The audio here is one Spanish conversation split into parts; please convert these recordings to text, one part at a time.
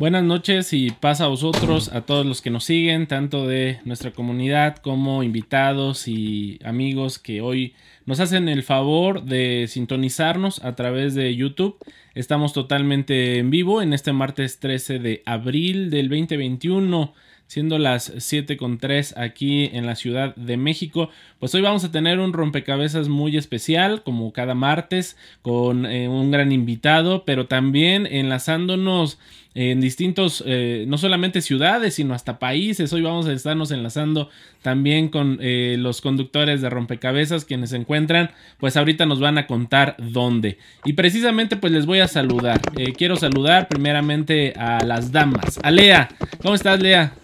Buenas noches y paz a vosotros, a todos los que nos siguen, tanto de nuestra comunidad como invitados y amigos que hoy nos hacen el favor de sintonizarnos a través de YouTube. Estamos totalmente en vivo en este martes 13 de abril del 2021 siendo las 7 con 3 aquí en la Ciudad de México. Pues hoy vamos a tener un rompecabezas muy especial, como cada martes, con eh, un gran invitado, pero también enlazándonos en distintos, eh, no solamente ciudades, sino hasta países. Hoy vamos a estarnos enlazando también con eh, los conductores de rompecabezas quienes se encuentran, pues ahorita nos van a contar dónde. Y precisamente pues les voy a saludar. quiero saludar primeramente a las damas. A Lea, ¿cómo estás Lea?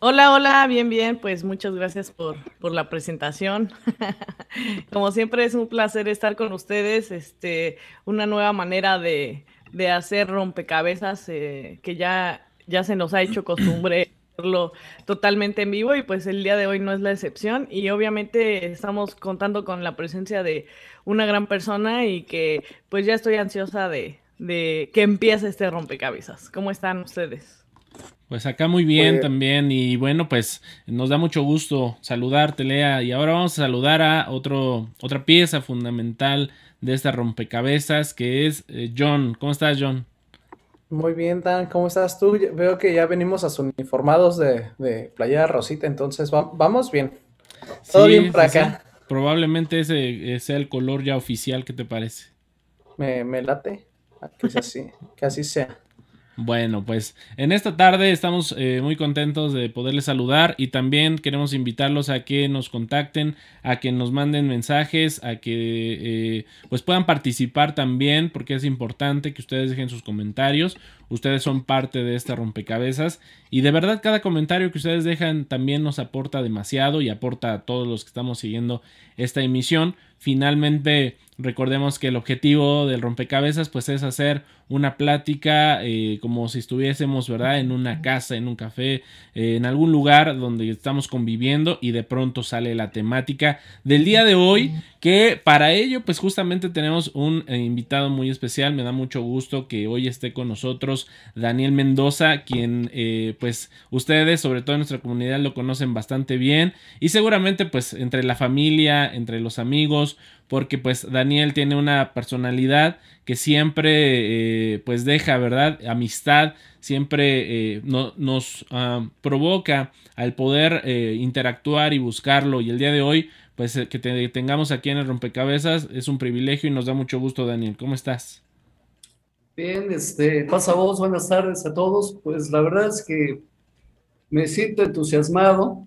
Hola, hola, bien, bien, pues muchas gracias por, la presentación. Como siempre es un placer estar con ustedes, este, una nueva manera de, hacer rompecabezas eh, que ya, ya se nos ha hecho costumbre hacerlo totalmente en vivo y pues el día de hoy no es la excepción y obviamente estamos contando con la presencia de una gran persona y que pues ya estoy ansiosa de, de que empiece este rompecabezas. ¿Cómo están ustedes? Pues acá muy bien pues también y bueno pues nos da mucho gusto saludarte Lea y ahora vamos a saludar a otro, otra pieza fundamental de esta rompecabezas que es eh, John. ¿Cómo estás John? Muy bien Dan, ¿cómo estás tú? Veo que ya venimos a uniformados de, de Playa Rosita, entonces vamos bien. Todo bien por acá. Probablemente ese sea el color ya oficial, ¿qué te parece? Me, me late, que así, que así sea. Bueno, pues en esta tarde estamos eh, muy contentos de poderles saludar y también queremos invitarlos a que nos contacten, a que nos manden mensajes, a que eh, pues puedan participar también porque es importante que ustedes dejen sus comentarios. Ustedes son parte de este rompecabezas y de verdad cada comentario que ustedes dejan también nos aporta demasiado y aporta a todos los que estamos siguiendo esta emisión. Finalmente recordemos que el objetivo del rompecabezas pues es hacer una plática eh, como si estuviésemos, ¿verdad? En una casa, en un café, eh, en algún lugar donde estamos conviviendo y de pronto sale la temática del día de hoy, que para ello pues justamente tenemos un eh, invitado muy especial, me da mucho gusto que hoy esté con nosotros Daniel Mendoza, quien pues ustedes, sobre todo en nuestra comunidad, lo conocen bastante bien. Y seguramente pues entre la familia, entre los amigos, porque pues Daniel tiene una personalidad que siempre eh, pues deja, ¿verdad? Amistad, siempre eh, nos ah, provoca al poder eh, interactuar y buscarlo y el día de hoy pues que te tengamos aquí en el rompecabezas es un privilegio y nos da mucho gusto Daniel, ¿cómo estás? Bien, este, pasa vos, buenas tardes a todos, pues la verdad es que me siento entusiasmado,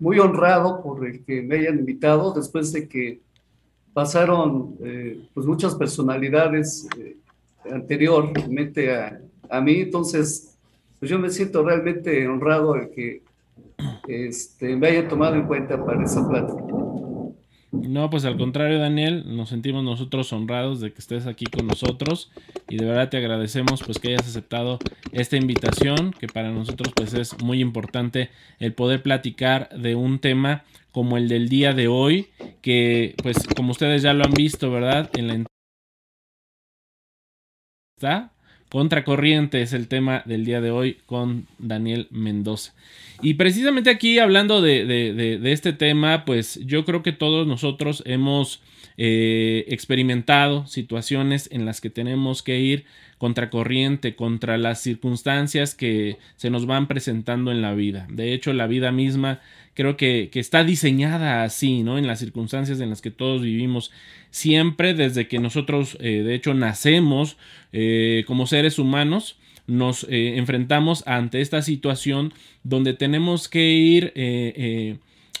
muy honrado por el que me hayan invitado después de que pasaron eh, pues muchas personalidades eh, anteriormente a, a, mí, entonces pues yo me siento realmente honrado de que este, me hayan tomado en cuenta para esa plática. No, pues al contrario, Daniel, nos sentimos nosotros honrados de que estés aquí con nosotros y de verdad te agradecemos pues que hayas aceptado esta invitación, que para nosotros pues es muy importante el poder platicar de un tema como el del día de hoy, que pues como ustedes ya lo han visto, ¿verdad? En la está Contracorriente es el tema del día de hoy con Daniel Mendoza. Y precisamente aquí hablando de, de, este tema, pues yo creo que todos nosotros hemos eh, experimentado situaciones en las que tenemos que ir contracorriente, contra las circunstancias que se nos van presentando en la vida. De hecho, la vida misma creo que, está diseñada así, ¿no? En las circunstancias en las que todos vivimos, siempre desde que nosotros, eh, de hecho, nacemos eh, como seres humanos, nos eh, enfrentamos ante esta situación donde tenemos que ir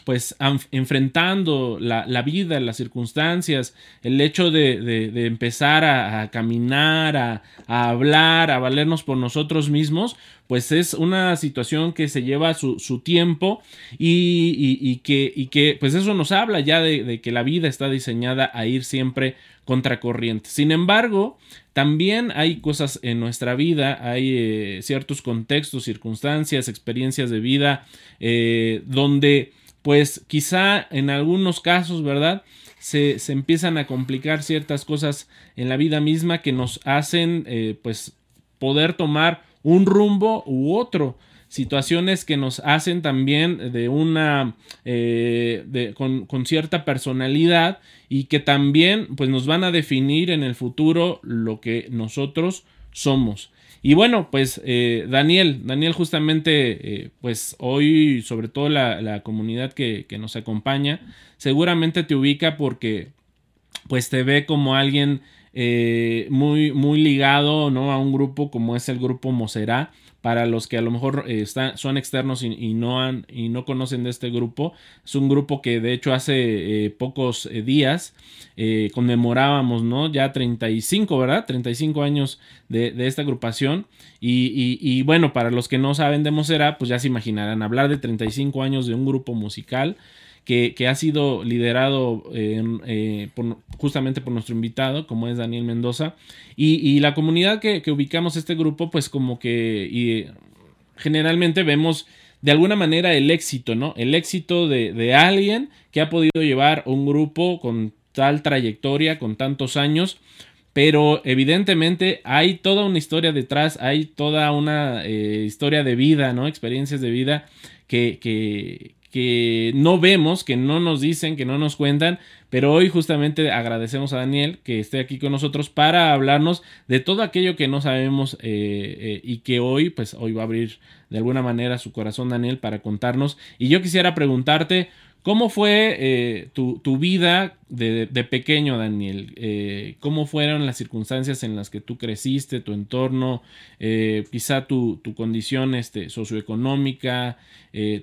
pues enfrentando la, vida, las circunstancias, el hecho de, empezar a, caminar, a, hablar, a valernos por nosotros mismos, pues es una situación que se lleva su, tiempo y, que, y, que, pues eso nos habla ya de, que la vida está diseñada a ir siempre contracorriente. Sin embargo, también hay cosas en nuestra vida, hay eh, ciertos contextos, circunstancias, experiencias de vida, eh, donde pues quizá en algunos casos, ¿verdad? Se, empiezan a complicar ciertas cosas en la vida misma que nos hacen, eh, pues, poder tomar un rumbo u otro situaciones que nos hacen también de una eh, con, con, cierta personalidad y que también pues nos van a definir en el futuro lo que nosotros somos y bueno, pues eh, Daniel, Daniel justamente, eh, pues hoy, sobre todo la, comunidad que, nos acompaña, seguramente te ubica porque pues te ve como alguien eh, muy, muy ligado ¿no? a un grupo como es el grupo Moserá para los que a lo mejor eh, están, son externos y, no han, y no conocen de este grupo, es un grupo que de hecho hace eh, pocos eh, días conmemorábamos, ¿no? Ya 35, ¿verdad? 35 años de, esta agrupación. Y, bueno, para los que no saben de Mosera, pues ya se imaginarán, hablar de 35 años de un grupo musical que, ha sido liderado eh, justamente por nuestro invitado, como es Daniel Mendoza, y, la comunidad que, ubicamos este grupo, pues como que generalmente vemos de alguna manera el éxito, ¿no? El éxito de, alguien que ha podido llevar un grupo con tal trayectoria, con tantos años, pero evidentemente hay toda una historia detrás, hay toda una eh, historia de vida, ¿no? Experiencias de vida que, que no vemos, que no nos dicen, que no nos cuentan, pero hoy justamente agradecemos a Daniel que esté aquí con nosotros para hablarnos de todo aquello que no sabemos eh, eh, y que hoy, pues hoy va a abrir de alguna manera su corazón Daniel para contarnos. Y yo quisiera preguntarte, ¿Cómo fue eh, tu, vida de, pequeño, Daniel? Eh, ¿Cómo fueron las circunstancias en las que tú creciste, tu entorno, eh, quizá tu, condición este, socioeconómica,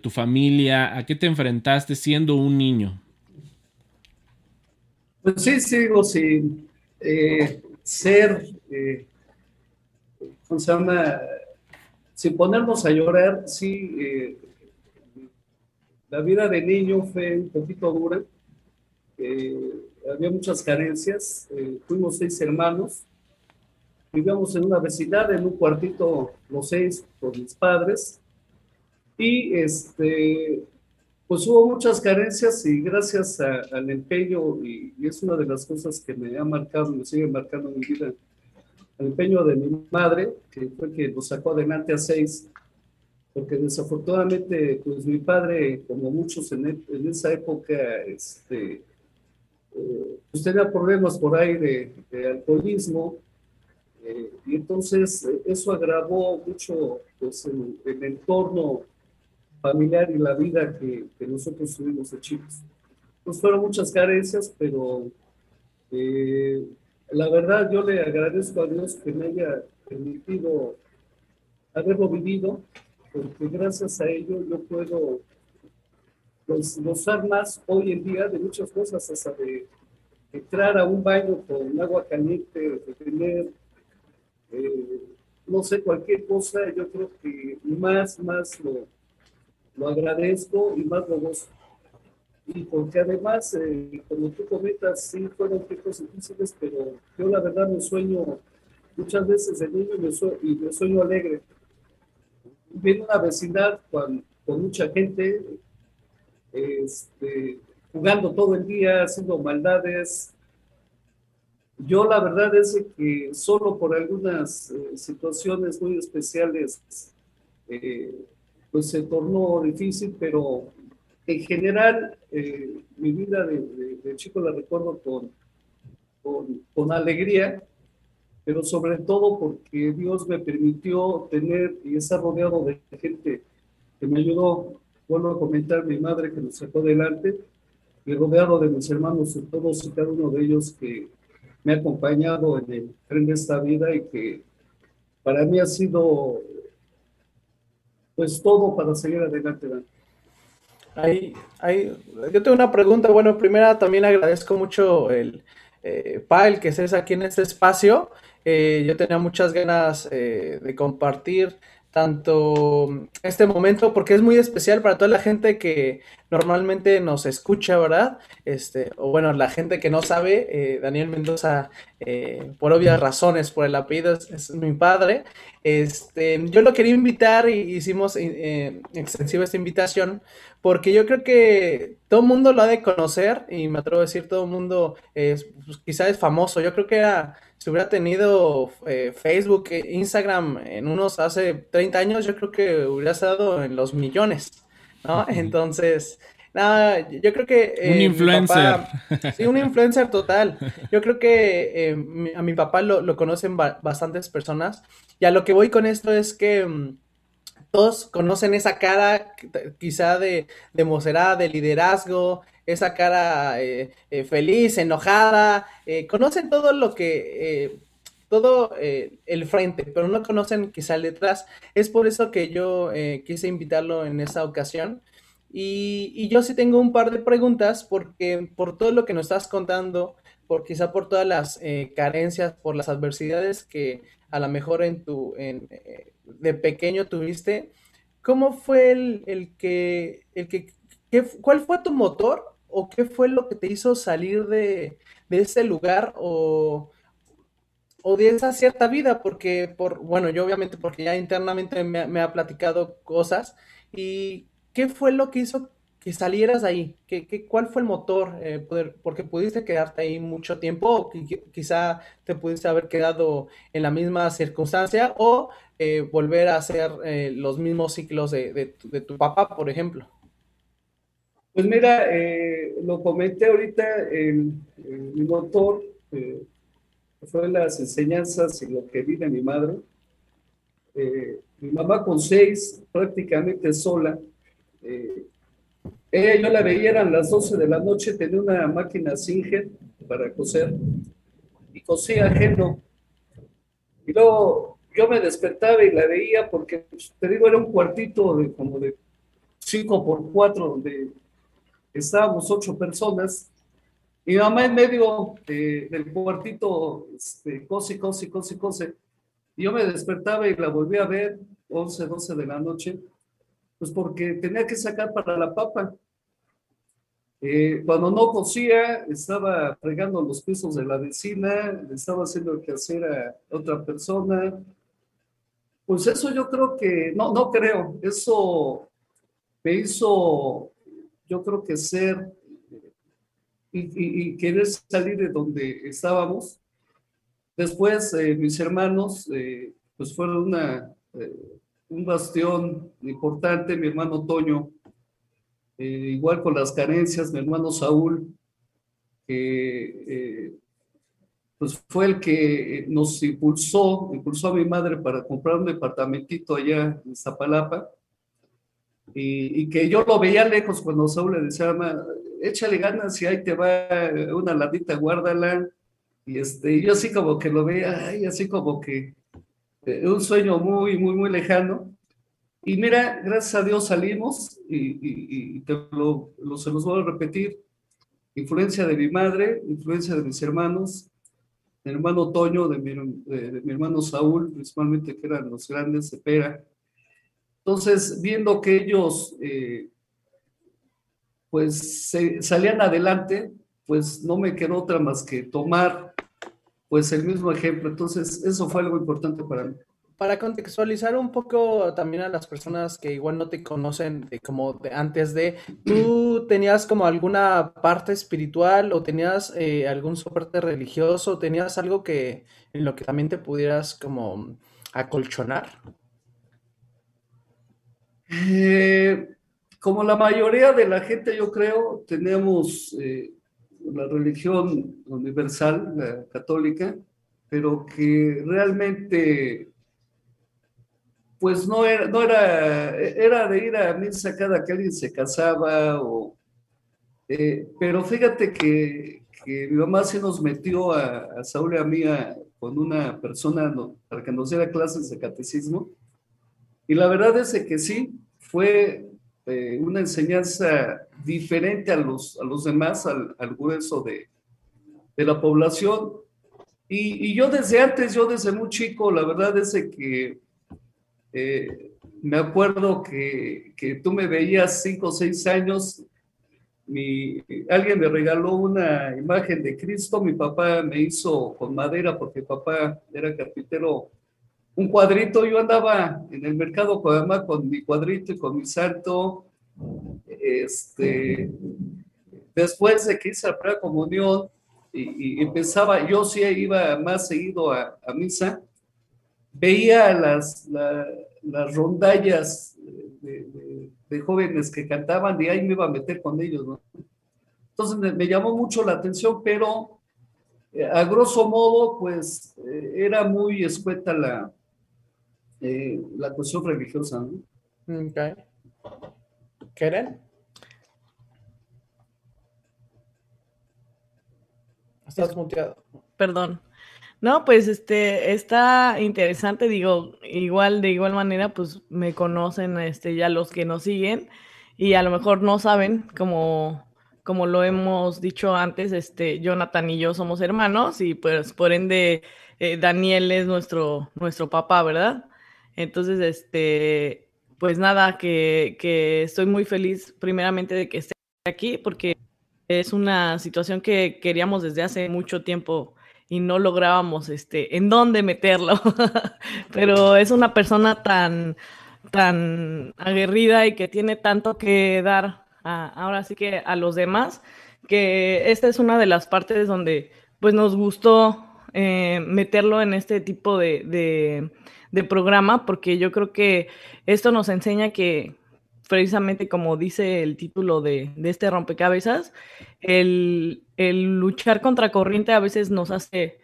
tu familia? ¿A qué te enfrentaste siendo un niño? Pues sí, sigo sin ser, ¿cómo se? Sin ponernos a llorar, sí la vida de niño fue un poquito dura. Eh, había muchas carencias. Eh, fuimos seis hermanos. Vivíamos en una vecindad, en un cuartito, los seis, con mis padres. Y este, pues hubo muchas carencias y gracias al empeño, y, y, es una de las cosas que me ha marcado, me sigue marcando mi vida, el empeño de mi madre, que fue que nos sacó adelante a seis, porque desafortunadamente, pues mi padre, como muchos en, e, en esa época, este, eh, pues tenía problemas por ahí de, alcoholismo, eh, y entonces eh, eso agravó mucho pues, el, entorno familiar y la vida que, que, nosotros tuvimos de chicos. Pues fueron muchas carencias, pero la verdad yo le agradezco a Dios que me haya permitido haberlo vivido porque gracias a ello yo puedo pues, gozar más hoy en día de muchas cosas, hasta de entrar a un baño con agua caliente, de tener, eh, no sé, cualquier cosa, yo creo que más, más lo, lo agradezco y más lo gozo. Y porque además, eh, como tú comentas, sí fueron tiempos difíciles, pero yo la verdad me sueño muchas veces de niño y me sueño alegre viene una vecindad con, mucha gente, este, jugando todo el día, haciendo maldades. Yo la verdad es que solo por algunas eh, situaciones muy especiales, eh, pues se tornó difícil, pero en general eh, mi vida de, de, chico la recuerdo con, con, con alegría pero sobre todo porque Dios me permitió tener y estar rodeado de gente que me ayudó, vuelvo a comentar, mi madre que nos sacó adelante, y rodeado de mis hermanos, todos y cada uno de ellos que me ha acompañado en el tren de esta vida y que para mí ha sido pues todo para seguir adelante. Ahí, ahí, yo tengo una pregunta. Bueno, primera también agradezco mucho el eh, el que estés aquí en este espacio. Eh, yo tenía muchas ganas eh, de compartir tanto este momento, porque es muy especial para toda la gente que normalmente nos escucha, ¿verdad? Este, o bueno, la gente que no sabe, eh, Daniel Mendoza, eh, por obvias razones, por el apellido, es, mi padre. Este, yo lo quería invitar y hicimos eh, extensiva esta invitación, porque yo creo que todo el mundo lo ha de conocer, y me atrevo a decir, todo el mundo es, pues, quizá es famoso. Yo creo que era si hubiera tenido eh, Facebook, e Instagram en unos hace 30 años, yo creo que hubiera estado en los millones, ¿no? Entonces, nada, yo creo que... Eh, un influencer. sí, un influencer total. Yo creo que eh, a mi papá lo, conocen bastantes personas. Y a lo que voy con esto es que mm, todos conocen esa cara quizá de, de de liderazgo, esa cara eh, eh, feliz, enojada, eh, conocen todo lo que, todo el frente, pero no conocen quizá el detrás. Es por eso que yo quise invitarlo en esa ocasión. Y, yo sí tengo un par de preguntas, porque por todo lo que nos estás contando, por quizá por todas las carencias, por las adversidades que a lo mejor en tu, en, de pequeño tuviste, ¿cómo fue el, el que, el que, cuál fue tu motor o qué fue lo que te hizo salir de, ese lugar o, de esa cierta vida? Porque, por, bueno, yo obviamente porque ya internamente me, ha platicado cosas y ¿qué fue lo que hizo que salieras ahí? ¿Qué, cuál fue el motor? Eh, poder, porque pudiste quedarte ahí mucho tiempo o quizá te pudiste haber quedado en la misma circunstancia o eh, volver a hacer eh, los mismos ciclos de tu papá, por ejemplo. Pues mira, eh, lo comenté ahorita, en mi motor eh, fue las enseñanzas y lo que vi de mi madre. Eh, mi mamá con seis, prácticamente sola. ella yo la veía, eran las 12 de la noche, tenía una máquina Singer para coser y cosía ajeno. Y luego yo me despertaba y la veía porque, pues, te digo, era un cuartito de como de 5 por 4 donde estábamos ocho personas, mi mamá en medio del cuartito, este, cose, cose, cose, cose, y yo me despertaba y la volví a ver, 11, 12 de la noche, pues porque tenía que sacar para la papa. Eh, cuando no cosía, estaba fregando los pisos de la vecina, le estaba haciendo el quehacer a otra persona. Pues eso yo creo que, no, no creo, eso me hizo yo creo que ser y, querer salir de donde estábamos. Después, eh, mis hermanos, eh, pues fueron una, eh, un bastión importante, mi hermano Toño, igual con las carencias, mi hermano Saúl, que pues fue el que nos impulsó, impulsó a mi madre para comprar un departamentito allá en Zapalapa y, que yo lo veía lejos cuando Saúl le decía, échale ganas y ahí te va una ladita, guárdala. Y este, yo así como que lo veía, ay, así como que eh, un sueño muy, muy, muy lejano. Y mira, gracias a Dios salimos y, te lo, se los voy a repetir. Influencia de mi madre, influencia de mis hermanos, mi hermano Toño, de mi, de mi hermano Saúl, principalmente que eran los grandes de Pera entonces, viendo que ellos eh, pues salían adelante, pues no me quedó otra más que tomar pues el mismo ejemplo. Entonces, eso fue algo importante para mí. Para contextualizar un poco también a las personas que igual no te conocen como de antes de, ¿tú tenías como alguna parte espiritual o tenías eh, algún soporte religioso? ¿Tenías algo que en lo que también te pudieras como acolchonar? Eh, como la mayoría de la gente, yo creo, tenemos eh, la religión universal, la católica, pero que realmente pues no era, no era, era de ir a misa cada que alguien se casaba, o, eh, pero fíjate que, mi mamá sí nos metió a Saúl y a mí con una persona para que nos diera clases de catecismo, y la verdad es que sí, fue eh, una enseñanza diferente a los, a los demás, al, grueso de, de la población, y, y, yo desde antes, yo desde muy chico, la verdad es que eh, me acuerdo que, que, tú me veías cinco o seis años, mi, alguien me regaló una imagen de Cristo, mi papá me hizo con madera porque papá era carpintero, un cuadrito, yo andaba en el mercado con mi cuadrito y con mi salto, este, después de que hice la comunión y, y, yo sí iba más seguido a, misa, veía las, las rondallas de, jóvenes que cantaban y ahí me iba a meter con ellos. Entonces me, llamó mucho la atención, pero eh, a grosso modo, pues eh, era muy escueta la, eh, la cuestión religiosa, ¿no? Ok. ¿Keren? Estás muteado. Perdón. No, pues este está interesante, digo, igual de igual manera, pues me conocen este ya los que nos siguen y a lo mejor no saben, como como lo hemos dicho antes, este Jonathan y yo somos hermanos y pues por ende eh, Daniel es nuestro nuestro papá, ¿verdad? Entonces, este pues nada, que, que estoy muy feliz primeramente de que esté aquí porque es una situación que queríamos desde hace mucho tiempo y no lográbamos este, en dónde meterlo. Pero es una persona tan, tan aguerrida y que tiene tanto que dar ahora sí que a los demás, que esta es una de las partes donde pues nos gustó eh, meterlo en este tipo de, de, de programa, porque yo creo que esto nos enseña que precisamente como dice el título de, este rompecabezas, el, el, luchar contra corriente a veces nos hace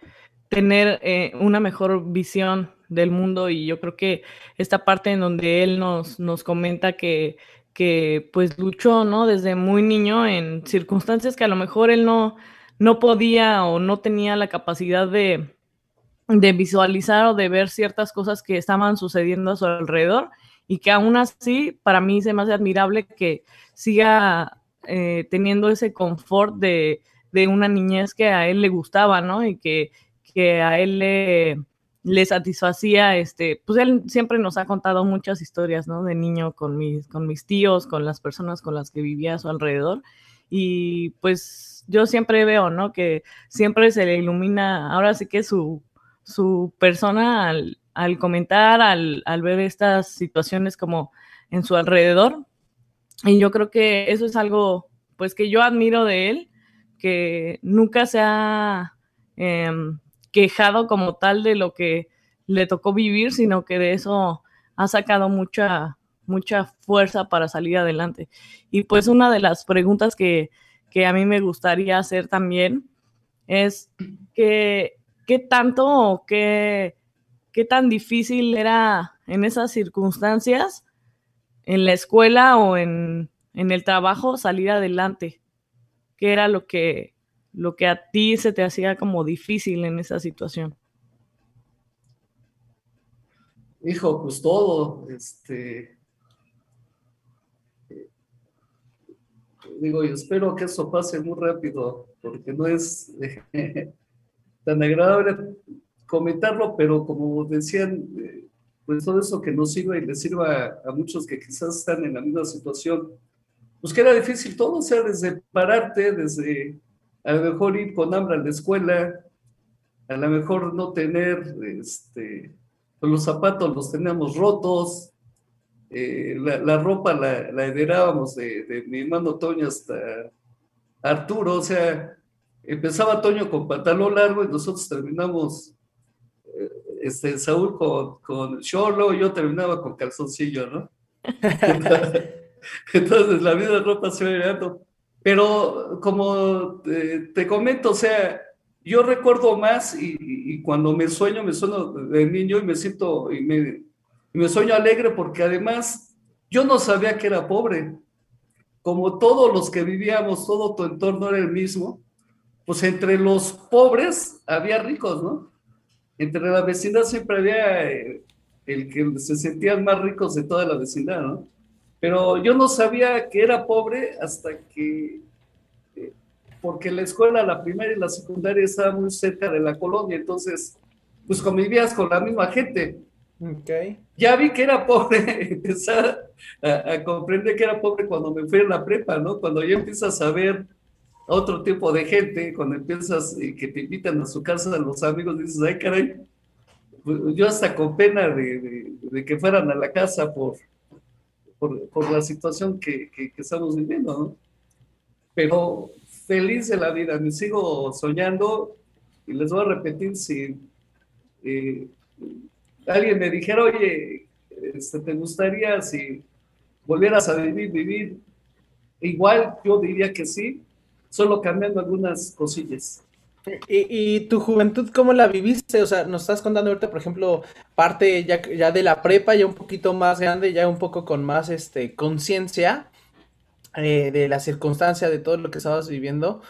tener eh, una mejor visión del mundo y yo creo que esta parte en donde él nos, nos comenta que, que pues luchó, ¿no? Desde muy niño en circunstancias que a lo mejor él no, no podía o no tenía la capacidad de, de visualizar o de ver ciertas cosas que estaban sucediendo a su alrededor y que aún así para mí se me hace admirable que siga eh, teniendo ese confort de, de, una niñez que a él le gustaba, ¿no? Y que, que a él le, le, satisfacía, este, pues él siempre nos ha contado muchas historias, ¿no? De niño con mis, con mis tíos, con las personas con las que vivía a su alrededor. Y pues yo siempre veo, ¿no? Que siempre se le ilumina, ahora sí que su, su persona al, al comentar, al, al, ver estas situaciones como en su alrededor. Y yo creo que eso es algo, pues, que yo admiro de él, que nunca se ha eh, quejado como tal de lo que le tocó vivir, sino que de eso ha sacado mucha, mucha fuerza para salir adelante. Y pues una de las preguntas que, que a mí me gustaría hacer también es que, qué tanto o qué qué tan difícil era en esas circunstancias, en la escuela o en, en el trabajo, salir adelante. ¿Qué era lo que, lo que a ti se te hacía como difícil en esa situación? Hijo, pues todo, este, digo, yo espero que eso pase muy rápido, porque no es tan agradable comentarlo, pero como decían, eh, pues todo eso que nos sirva y le sirva a, muchos que quizás están en la misma situación, pues que era difícil todo, o sea, desde pararte, desde a lo mejor ir con hambre a la escuela, a lo mejor no tener, este, pues los zapatos los teníamos rotos, eh, la, la, ropa la, la heredábamos de, de, mi hermano Toño hasta Arturo, o sea, empezaba Toño con pantalón largo y nosotros terminamos este, Saúl con, con Cholo, yo terminaba con calzoncillo, ¿no? Entonces, la de ropa se va heredando. Pero como te, te, comento, o sea, yo recuerdo más y, cuando me sueño, me sueño de niño y me siento, y me, me sueño alegre porque además yo no sabía que era pobre. Como todos los que vivíamos, todo tu entorno era el mismo, pues entre los pobres había ricos, ¿no? Entre la vecindad siempre había eh, el que se sentían más ricos de toda la vecindad, ¿no? Pero yo no sabía que era pobre hasta que porque la escuela, la primaria y la secundaria estaba muy cerca de la colonia, entonces, pues convivías con la misma gente. Okay. Ya vi que era pobre, empecé a, comprender que era pobre cuando me fui a la prepa, ¿no? Cuando ya empiezas a ver otro tipo de gente, cuando empiezas y que te invitan a su casa los amigos, dices, ay, caray, pues, yo hasta con pena de, que fueran a la casa por, por, por la situación que, estamos viviendo, ¿no? Pero feliz de la vida, me sigo soñando y les voy a repetir si eh, alguien me dijera, oye, este, ¿te gustaría si volvieras a vivir, vivir? Igual yo diría que sí, solo cambiando algunas cosillas. ¿Y, tu juventud cómo la viviste? O sea, nos estás contando ahorita, por ejemplo, parte ya, ya de la prepa, ya un poquito más grande, ya un poco con más este conciencia. Eh, de la circunstancia, de todo lo que estabas viviendo.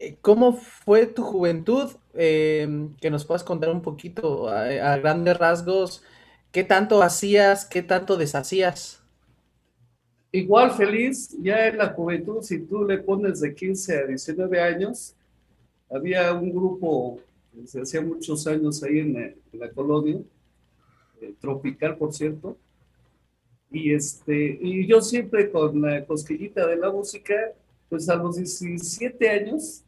Eh, ¿Cómo fue tu juventud? Eh, que nos puedas contar un poquito a, grandes rasgos. ¿Qué tanto hacías? ¿Qué tanto deshacías? Igual feliz, ya en la juventud, si tú le pones de 15 a 19 años, había un grupo desde hacía muchos años ahí en la colonia, tropical por cierto, y, este, y yo siempre con la cosquillita de la música, pues a los 17 años,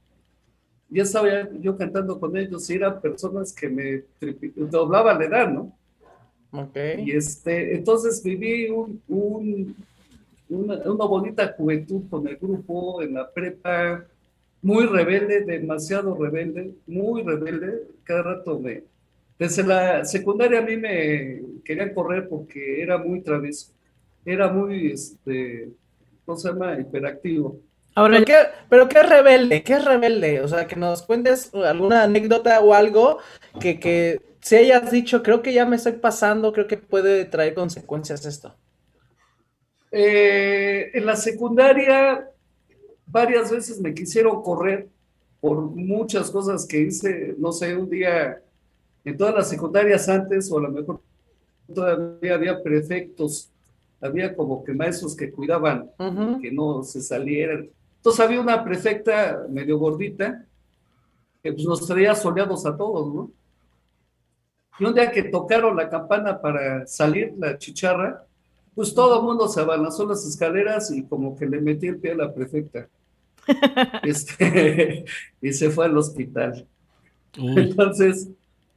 ya estaba yo cantando con ellos y eran personas que me doblaban la edad, ¿no? Okay. Y este, entonces viví un, un, una, una, bonita juventud con el grupo en la prepa, muy rebelde, demasiado rebelde, muy rebelde, cada rato me... Desde la secundaria a mí me querían correr porque era muy travieso era muy, este, ¿cómo se llama? Hiperactivo. Ahora, ¿qué, pero ¿qué es rebelde? ¿Qué es rebelde? O sea, que nos cuentes alguna anécdota o algo que, que si hayas dicho, creo que ya me estoy pasando, creo que puede traer consecuencias esto. Eh, en la secundaria, varias veces me quisieron correr por muchas cosas que hice, no sé, un día en todas las secundarias antes, o a lo mejor todavía había prefectos había como que maestros que cuidaban que no se salieran. Entonces había una prefecta medio gordita que pues, nos traía soleados a todos, ¿no? Y un día que tocaron la campana para salir la chicharra, pues todo el mundo se abalanzó las escaleras y como que le metí el pie a la prefecta. este, y se fue al hospital. Entonces,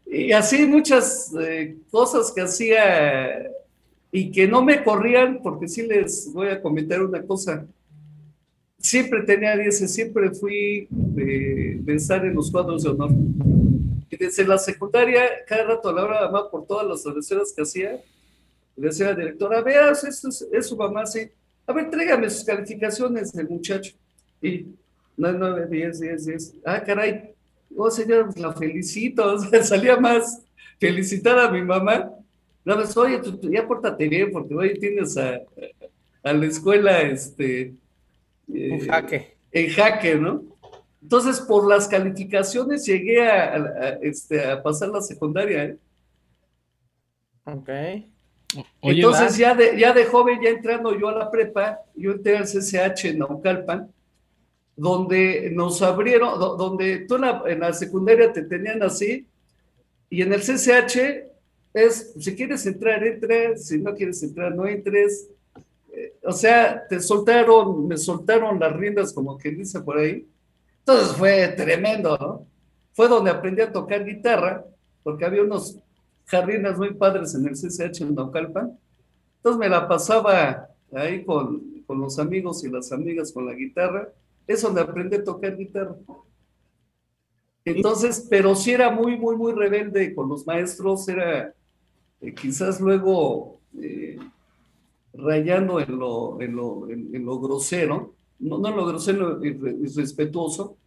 y así muchas eh, cosas que hacía y que no me corrían, porque sí les voy a comentar una cosa. Siempre tenía 10, siempre fui de, estar en los cuadros de honor. Y desde la secundaria, cada rato a la hora de mamá, por todas las travesuras que hacía, le decía a la directora, veas, esto es, su mamá, sí. A ver, tráigame sus calificaciones del muchacho. Y 9, 10, 10, 10. Ah, caray. Oh, señor, la felicito. salía más felicitar a mi mamá no, pues, oye, ya pórtate bien, porque hoy tienes a, la escuela este, en eh, jaque. En jaque, ¿no? Entonces, por las calificaciones llegué a, este, a pasar la secundaria. ¿eh? Ok. Entonces, ya de, ya de joven, ya entrando yo a la prepa, yo entré al CCH en Naucalpan, donde nos abrieron, donde tú en la, en la secundaria te tenían así, y en el CCH es, si quieres entrar, entres, si no quieres entrar, no entres. Eh, o sea, te soltaron, me soltaron las riendas, como que dice por ahí. Entonces fue tremendo, ¿no? Fue donde aprendí a tocar guitarra, porque había unos jardines muy padres en el CCH en Naucalpan. Entonces me la pasaba ahí con, con los amigos y las amigas con la guitarra. Es donde aprendí a tocar guitarra. Entonces, pero sí era muy, muy, muy rebelde con los maestros, era, eh, quizás luego eh, rayando en lo, en lo, en, lo grosero, no, no en lo grosero, irrespetuoso,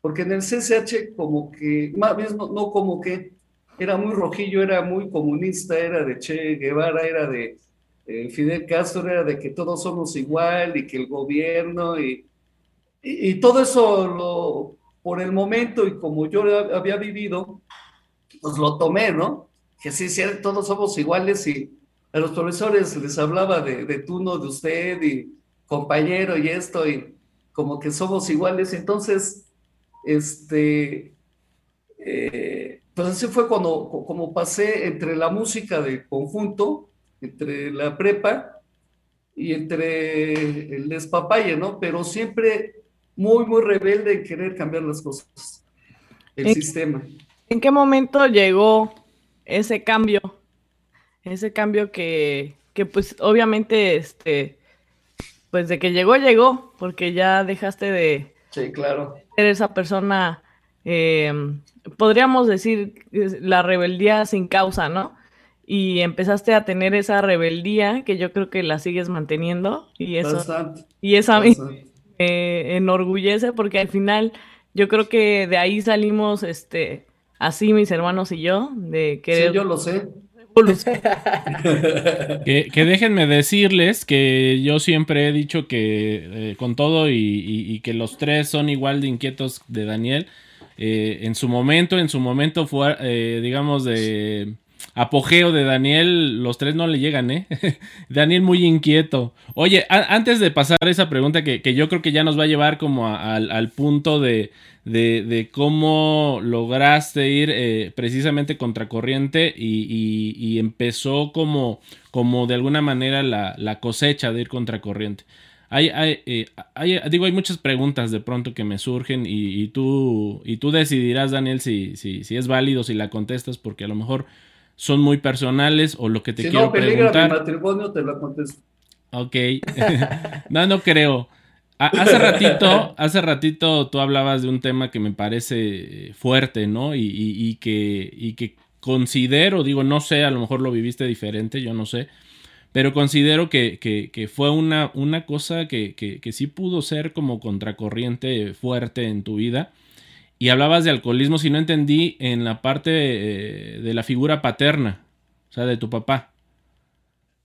porque en el CCH como que, más bien no, como que, era muy rojillo, era muy comunista, era de Che Guevara, era de eh, Fidel Castro, era de que todos somos igual y que el gobierno y, y, todo eso lo, por el momento y como yo había vivido, pues lo tomé, ¿no? Que sí, sí, todos somos iguales y a los profesores les hablaba de, de tú, no de usted y compañero y esto y como que somos iguales. Entonces, este, eh, pues así fue cuando como pasé entre la música de conjunto, entre la prepa y entre el despapalle, ¿no? Pero siempre muy, muy rebelde en querer cambiar las cosas, el sistema. ¿En qué momento llegó ese cambio? Ese cambio que, que pues obviamente, este, pues de que llegó, llegó, porque ya dejaste de, sí, claro. ser esa persona, eh, podríamos decir, la rebeldía sin causa, ¿no? Y empezaste a tener esa rebeldía que yo creo que la sigues manteniendo y eso y esa mí me enorgullece porque al final yo creo que de ahí salimos este así mis hermanos y yo de que sí, yo lo sé que, déjenme decirles que yo siempre he dicho que eh, con todo y, que los tres son igual de inquietos de Daniel. Eh, en su momento, en su momento fue, eh, digamos, de apogeo de Daniel, los tres no le llegan, ¿eh? Daniel muy inquieto. Oye, antes de pasar esa pregunta que, yo creo que ya nos va a llevar como al punto de, de, cómo lograste ir eh, precisamente contracorriente y, y, empezó como, como de alguna manera la, cosecha de ir contracorriente. Hay, eh, hay, digo, hay muchas preguntas de pronto que me surgen y, tú, y tú decidirás, Daniel, si, si, si es válido, si la contestas, porque a lo mejor son muy personales o lo que te si quiero no preguntar. Mi matrimonio, te lo contesto. Ok. no, no creo. Hace ratito, hace ratito tú hablabas de un tema que me parece fuerte, ¿no? Y, que, y que considero, digo, no sé, a lo mejor lo viviste diferente, yo no sé, pero considero que, fue una, una cosa que, sí pudo ser como contracorriente fuerte en tu vida. Y hablabas de alcoholismo, si no entendí, en la parte eh, de la figura paterna, o sea, de tu papá.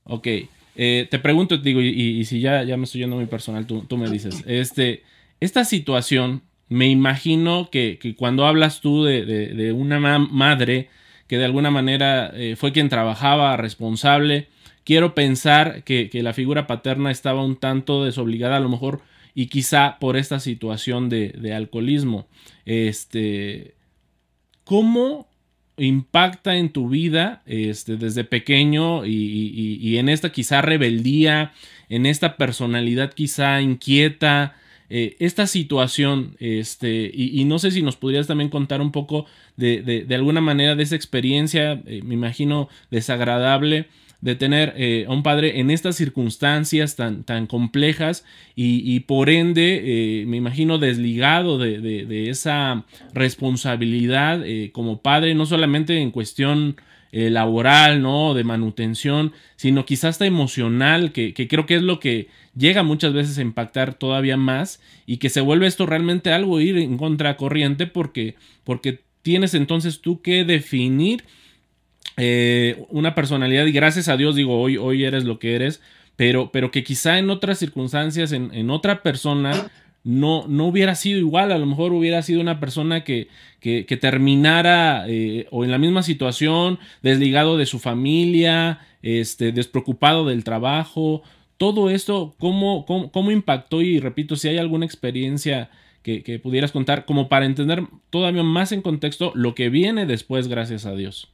Ok. Eh, te pregunto, digo, y, si ya, ya me estoy yendo muy personal, tú, me dices, este, esta situación, me imagino que, cuando hablas tú de, una madre que de alguna manera eh, fue quien trabajaba, responsable, quiero pensar que, que, la figura paterna estaba un tanto desobligada a lo mejor y quizá por esta situación de, alcoholismo. Este, ¿Cómo impacta en tu vida este, desde pequeño y, en esta quizá rebeldía, en esta personalidad quizá inquieta, eh, esta situación, este, y, no sé si nos podrías también contar un poco de, de, alguna manera de esa experiencia, eh, me imagino desagradable, de tener eh, a un padre en estas circunstancias tan, tan complejas y, por ende, eh, me imagino, desligado de, esa responsabilidad eh, como padre, no solamente en cuestión laboral, ¿no? De manutención, sino quizás hasta emocional, que, creo que es lo que llega muchas veces a impactar todavía más y que se vuelve esto realmente algo ir en contracorriente porque, porque tienes entonces tú que definir eh, una personalidad y gracias a Dios digo, hoy, hoy eres lo que eres, pero, pero que quizá en otras circunstancias, en, otra persona, no, no hubiera sido igual, a lo mejor hubiera sido una persona que, que, terminara eh, o en la misma situación, desligado de su familia, este, despreocupado del trabajo, todo esto, ¿cómo, cómo, impactó? Y repito, si hay alguna experiencia que, que pudieras contar, como para entender todavía más en contexto lo que viene después, gracias a Dios.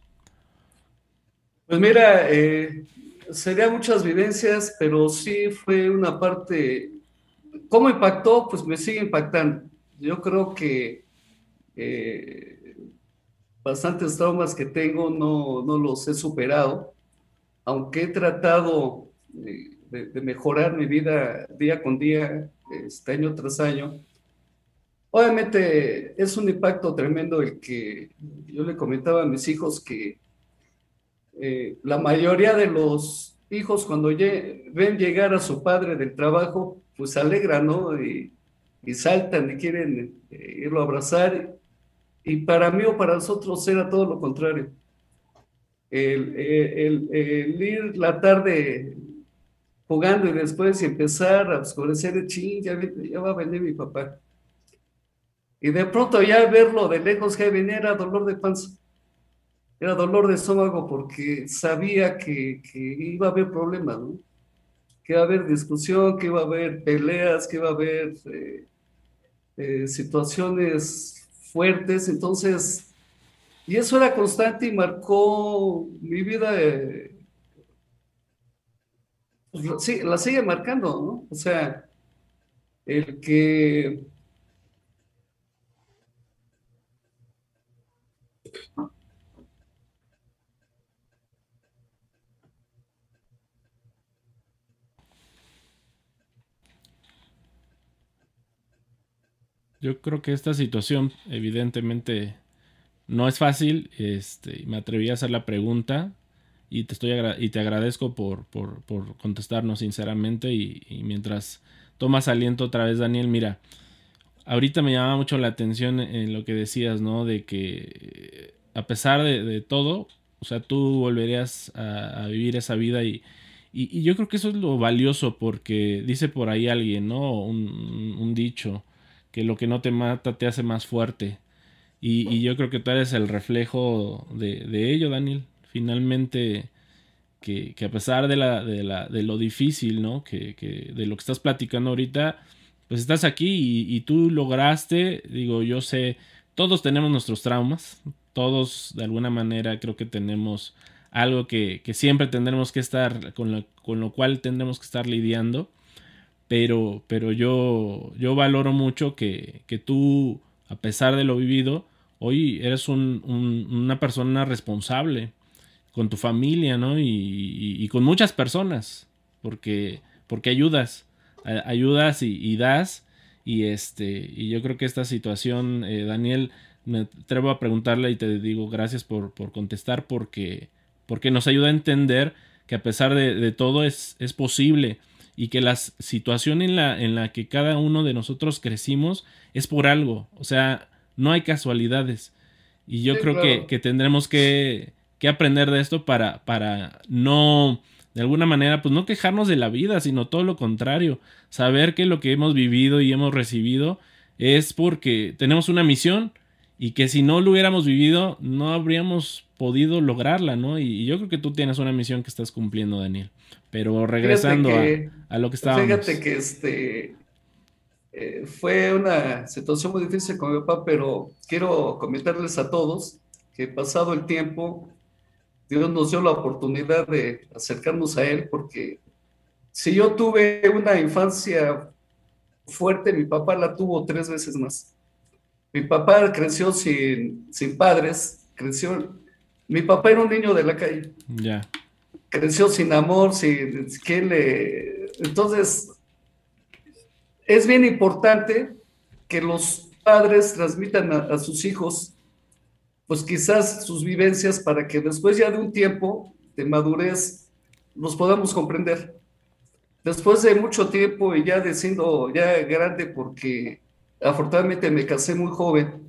Pues mira, eh, sería muchas vivencias, pero sí fue una parte. ¿Cómo impactó? Pues me sigue impactando. Yo creo que eh, bastantes traumas que tengo no, no, los he superado, aunque he tratado de, de, mejorar mi vida día con día, este año tras año. Obviamente es un impacto tremendo el que yo le comentaba a mis hijos que eh, la mayoría de los hijos cuando ven llegar a su padre del trabajo, pues se alegran, ¿no? Y y saltan y quieren eh, irlo a abrazar. Y para mí o para nosotros era todo lo contrario. El, el, ir la tarde jugando y después empezar a oscurecer el ching, ya, ya, va a venir mi papá. Y de pronto ya verlo de lejos que venía era dolor de panza, era dolor de estómago porque sabía que, que iba a haber problemas, ¿no? que iba a haber discusión, que iba a haber peleas, que iba a haber eh, eh, situaciones fuertes, entonces, y eso era constante y marcó mi vida, eh, pues, sí, la sigue marcando, ¿no? O sea, el que... Yo creo que esta situación evidentemente no es fácil. Este, me atreví a hacer la pregunta y te, estoy y te agradezco por, por, por contestarnos sinceramente y, mientras tomas aliento otra vez, Daniel, mira, ahorita me llama mucho la atención en lo que decías, ¿no? De que a pesar de, todo, o sea, tú volverías a, vivir esa vida y, y, yo creo que eso es lo valioso porque dice por ahí alguien, ¿no? Un dicho que lo que no te mata te hace más fuerte. Y, yo creo que tú eres el reflejo de, ello, Daniel. Finalmente, que, a pesar de, la, de, lo difícil, ¿no? Que, que, de lo que estás platicando ahorita, pues estás aquí y, tú lograste, digo, yo sé, todos tenemos nuestros traumas, todos de alguna manera creo que tenemos algo que, siempre tendremos que estar, con lo, con lo cual tendremos que estar lidiando pero, pero yo, yo valoro mucho que, que tú, a pesar de lo vivido, hoy eres un, una persona responsable con tu familia, ¿no? Y, y, con muchas personas, porque, porque ayudas, ayudas y, das. Y, este, y yo creo que esta situación, eh, Daniel, me atrevo a preguntarle y te digo gracias por, por contestar, porque, porque nos ayuda a entender que a pesar de, de todo es, es posible y que la situación en la, en la que cada uno de nosotros crecimos es por algo, o sea, no hay casualidades. Y yo creo que, que, tendremos que, que, aprender de esto para, para no, de alguna manera, pues no quejarnos de la vida, sino todo lo contrario, saber que lo que hemos vivido y hemos recibido es porque tenemos una misión y que si no lo hubiéramos vivido no habríamos podido lograrla, ¿no? Y, yo creo que tú tienes una misión que estás cumpliendo, Daniel. Pero regresando a, lo que estábamos. Fíjate que este eh, fue una situación muy difícil con mi papá, pero quiero comentarles a todos que pasado el tiempo, Dios nos dio la oportunidad de acercarnos a Él, porque si yo tuve una infancia fuerte, mi papá la tuvo tres veces más. Mi papá creció sin, sin padres, creció... Mi papá era un niño de la calle. Ya. Creció sin amor, sin... ¿quién le... Entonces, es bien importante que los padres transmitan a, sus hijos, pues quizás sus vivencias para que después ya de un tiempo de madurez los podamos comprender. Después de mucho tiempo y ya de siendo ya grande porque afortunadamente me casé muy joven.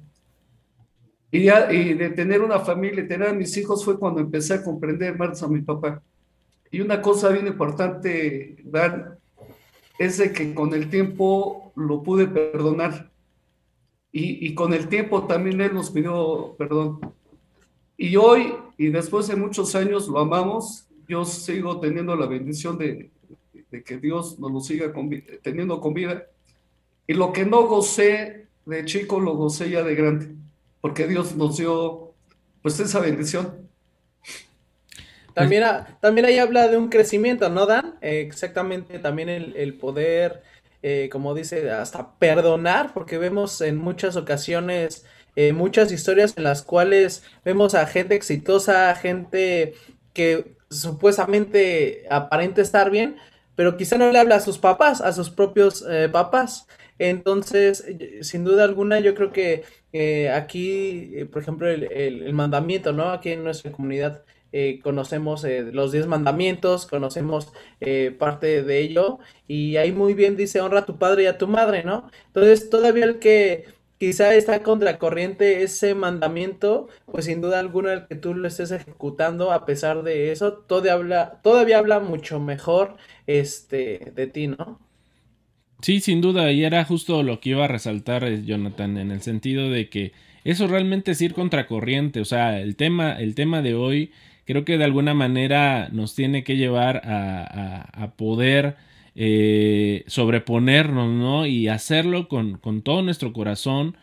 Y, ya, y de tener una familia tener a mis hijos fue cuando empecé a comprender más a mi papá. Y una cosa bien importante, Dan, es de que con el tiempo lo pude perdonar. Y, y con el tiempo también él nos pidió perdón. Y hoy, y después de muchos años, lo amamos. Yo sigo teniendo la bendición de, de que Dios nos lo siga teniendo con vida y lo que no gocé de chico, lo gocé ya de grande, porque Dios nos dio pues esa bendición. También, también ahí habla de un crecimiento, ¿no, Dan? exactamente, también el, poder, eh, como dice, hasta perdonar, porque vemos en muchas ocasiones eh, muchas historias en las cuales vemos a gente exitosa, gente que supuestamente aparente estar bien, pero quizá no le habla a sus papás, a sus propios eh, papás. Entonces, sin duda alguna, yo creo que aquí, eh, por ejemplo, el, mandamiento, ¿no? Aquí en nuestra comunidad eh, conocemos eh, los diez mandamientos, conocemos eh, parte de ello, y ahí muy bien dice, honra a tu padre y a tu madre, ¿no? Entonces, todavía el que quizá está contracorriente ese mandamiento, pues sin duda alguna el que tú lo estés ejecutando, a pesar de eso, todavía habla, todavía habla mucho mejor este, de ti, ¿no? Sí, sin duda, y era justo lo que iba a resaltar Jonathan, en el sentido de que eso realmente es ir contracorriente, o sea, el tema, el tema de hoy creo que de alguna manera nos tiene que llevar a, poder eh, sobreponernos, ¿no? Y hacerlo con, todo nuestro corazón.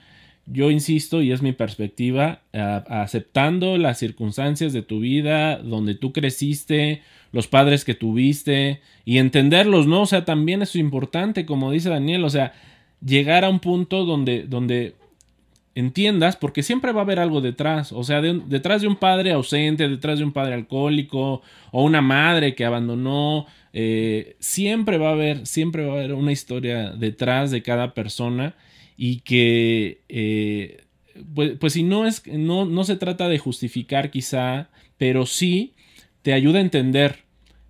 Yo insisto, y es mi perspectiva, aceptando las circunstancias de tu vida, donde tú creciste, los padres que tuviste, y entenderlos, ¿no? O sea, también es importante, como dice Daniel, o sea, llegar a un punto donde, donde entiendas, porque siempre va a haber algo detrás, o sea, detrás de un padre ausente, detrás de un padre alcohólico o una madre que abandonó, eh, siempre va a haber, siempre va a haber una historia detrás de cada persona y que, eh, pues, pues, si no es, no, no se trata de justificar quizá, pero sí te ayuda a entender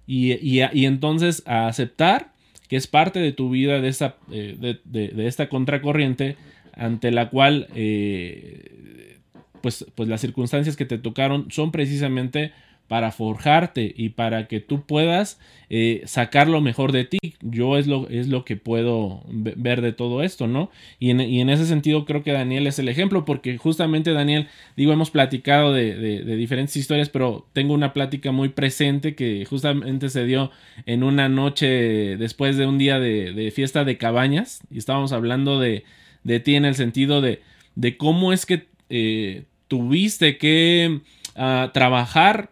y, y, entonces a aceptar que es parte de tu vida de esta, eh, de, de esta contracorriente ante la cual eh, pues, pues las circunstancias que te tocaron son precisamente para forjarte y para que tú puedas eh, sacar lo mejor de ti. Yo es lo, es lo que puedo ver de todo esto, ¿no? Y en, ese sentido creo que Daniel es el ejemplo, porque justamente Daniel, digo, hemos platicado de, diferentes historias, pero tengo una plática muy presente que justamente se dio en una noche después de un día de fiesta de cabañas y estábamos hablando de, de ti en el sentido de, de cómo es que eh, tuviste que ah, trabajar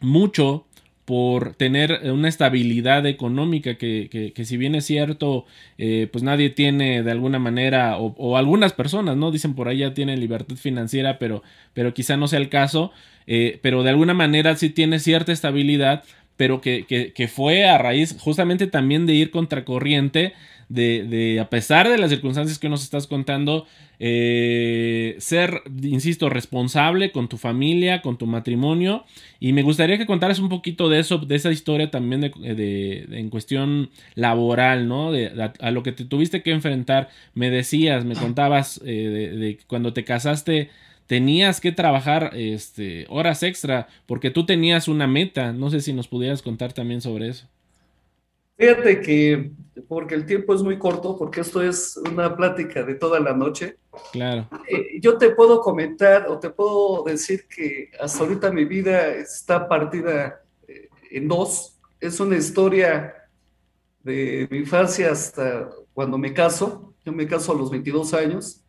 mucho por tener una estabilidad económica que, que, si bien es cierto, eh, pues nadie tiene de alguna manera, o, algunas personas, ¿no? Dicen por ahí ya tienen libertad financiera, pero, pero quizá no sea el caso, eh, pero de alguna manera sí tiene cierta estabilidad, pero que, que, fue a raíz justamente también de ir contracorriente de, a pesar de las circunstancias que nos estás contando, eh, ser, insisto, responsable con tu familia, con tu matrimonio. Y me gustaría que contaras un poquito de eso, de esa historia también de, en cuestión laboral, ¿no? De, a, lo que te tuviste que enfrentar. Me decías, me contabas eh, de, cuando te casaste tenías que trabajar este, horas extra porque tú tenías una meta. No sé si nos pudieras contar también sobre eso. Fíjate que, porque el tiempo es muy corto, porque esto es una plática de toda la noche. Claro. Eh, yo te puedo comentar o te puedo decir que hasta ahorita mi vida está partida eh, en dos. Es una historia de mi infancia hasta cuando me caso. Yo me caso a los 22 años.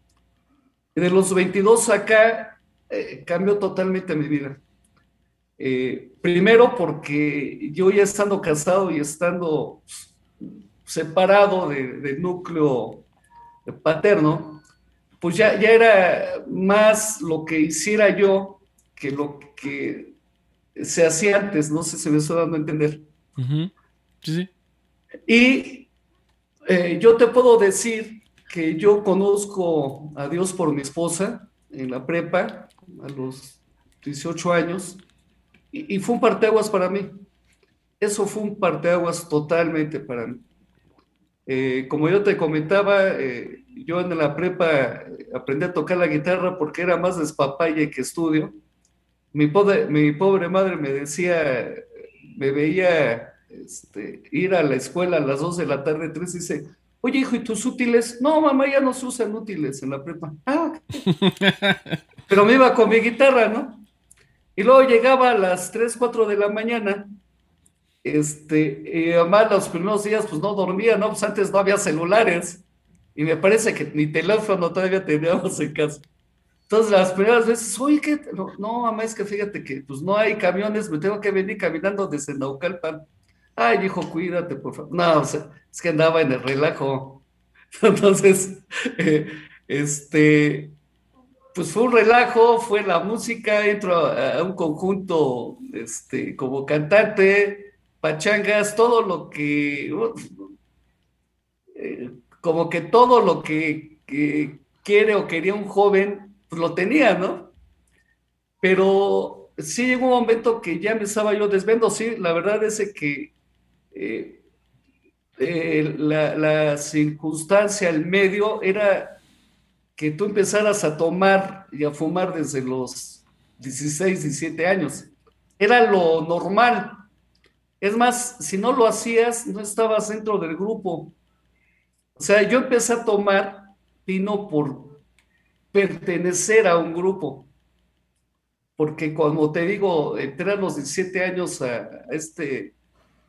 De los 22 acá eh, cambió totalmente mi vida. Eh, primero porque yo ya estando casado y estando separado del núcleo paterno, pues ya, ya era más lo que hiciera yo que lo que se hacía antes, no sé si me estoy dando a entender. Sí, sí. Y eh, yo te puedo decir que yo conozco a Dios por mi esposa en la prepa a los 18 años y, fue un parteaguas para mí. Eso fue un parteaguas totalmente para mí. Eh, como yo te comentaba, eh, yo en la prepa aprendí a tocar la guitarra porque era más despapalle que estudio. Mi pobre, mi pobre madre me decía, me veía este, ir a la escuela a las 2 de la tarde, 3, y dice, oye hijo, ¿y tus útiles? No, mamá, ya no se usan útiles en la prepa. Ah, pero me iba con mi guitarra, ¿no? Y luego llegaba a las 3, 4 de la mañana, este, y además los primeros días pues no dormía, ¿no? Pues antes no había celulares, y me parece que ni teléfono todavía teníamos en casa. Entonces las primeras veces, oye, ¿qué? No, no, mamá, es que fíjate que pues no hay camiones, me tengo que venir caminando desde Naucalpan. Ay, hijo, cuídate, por favor. No, o sea, es que andaba en el relajo. Entonces, eh, este, pues fue un relajo, fue la música, entro a, un conjunto este, como cantante, pachangas, todo lo que, eh, como que todo lo que, quiere o quería un joven, pues lo tenía, ¿no? Pero sí llegó un momento que ya me estaba yo desvendo, sí, la verdad es que eh, eh, la, la, circunstancia, el medio, era que tú empezaras a tomar y a fumar desde los 16, 17 años. Era lo normal. Es más, si no lo hacías, no estabas dentro del grupo. O sea, yo empecé a tomar vino por pertenecer a un grupo porque como te digo, entré a los 17 años a, este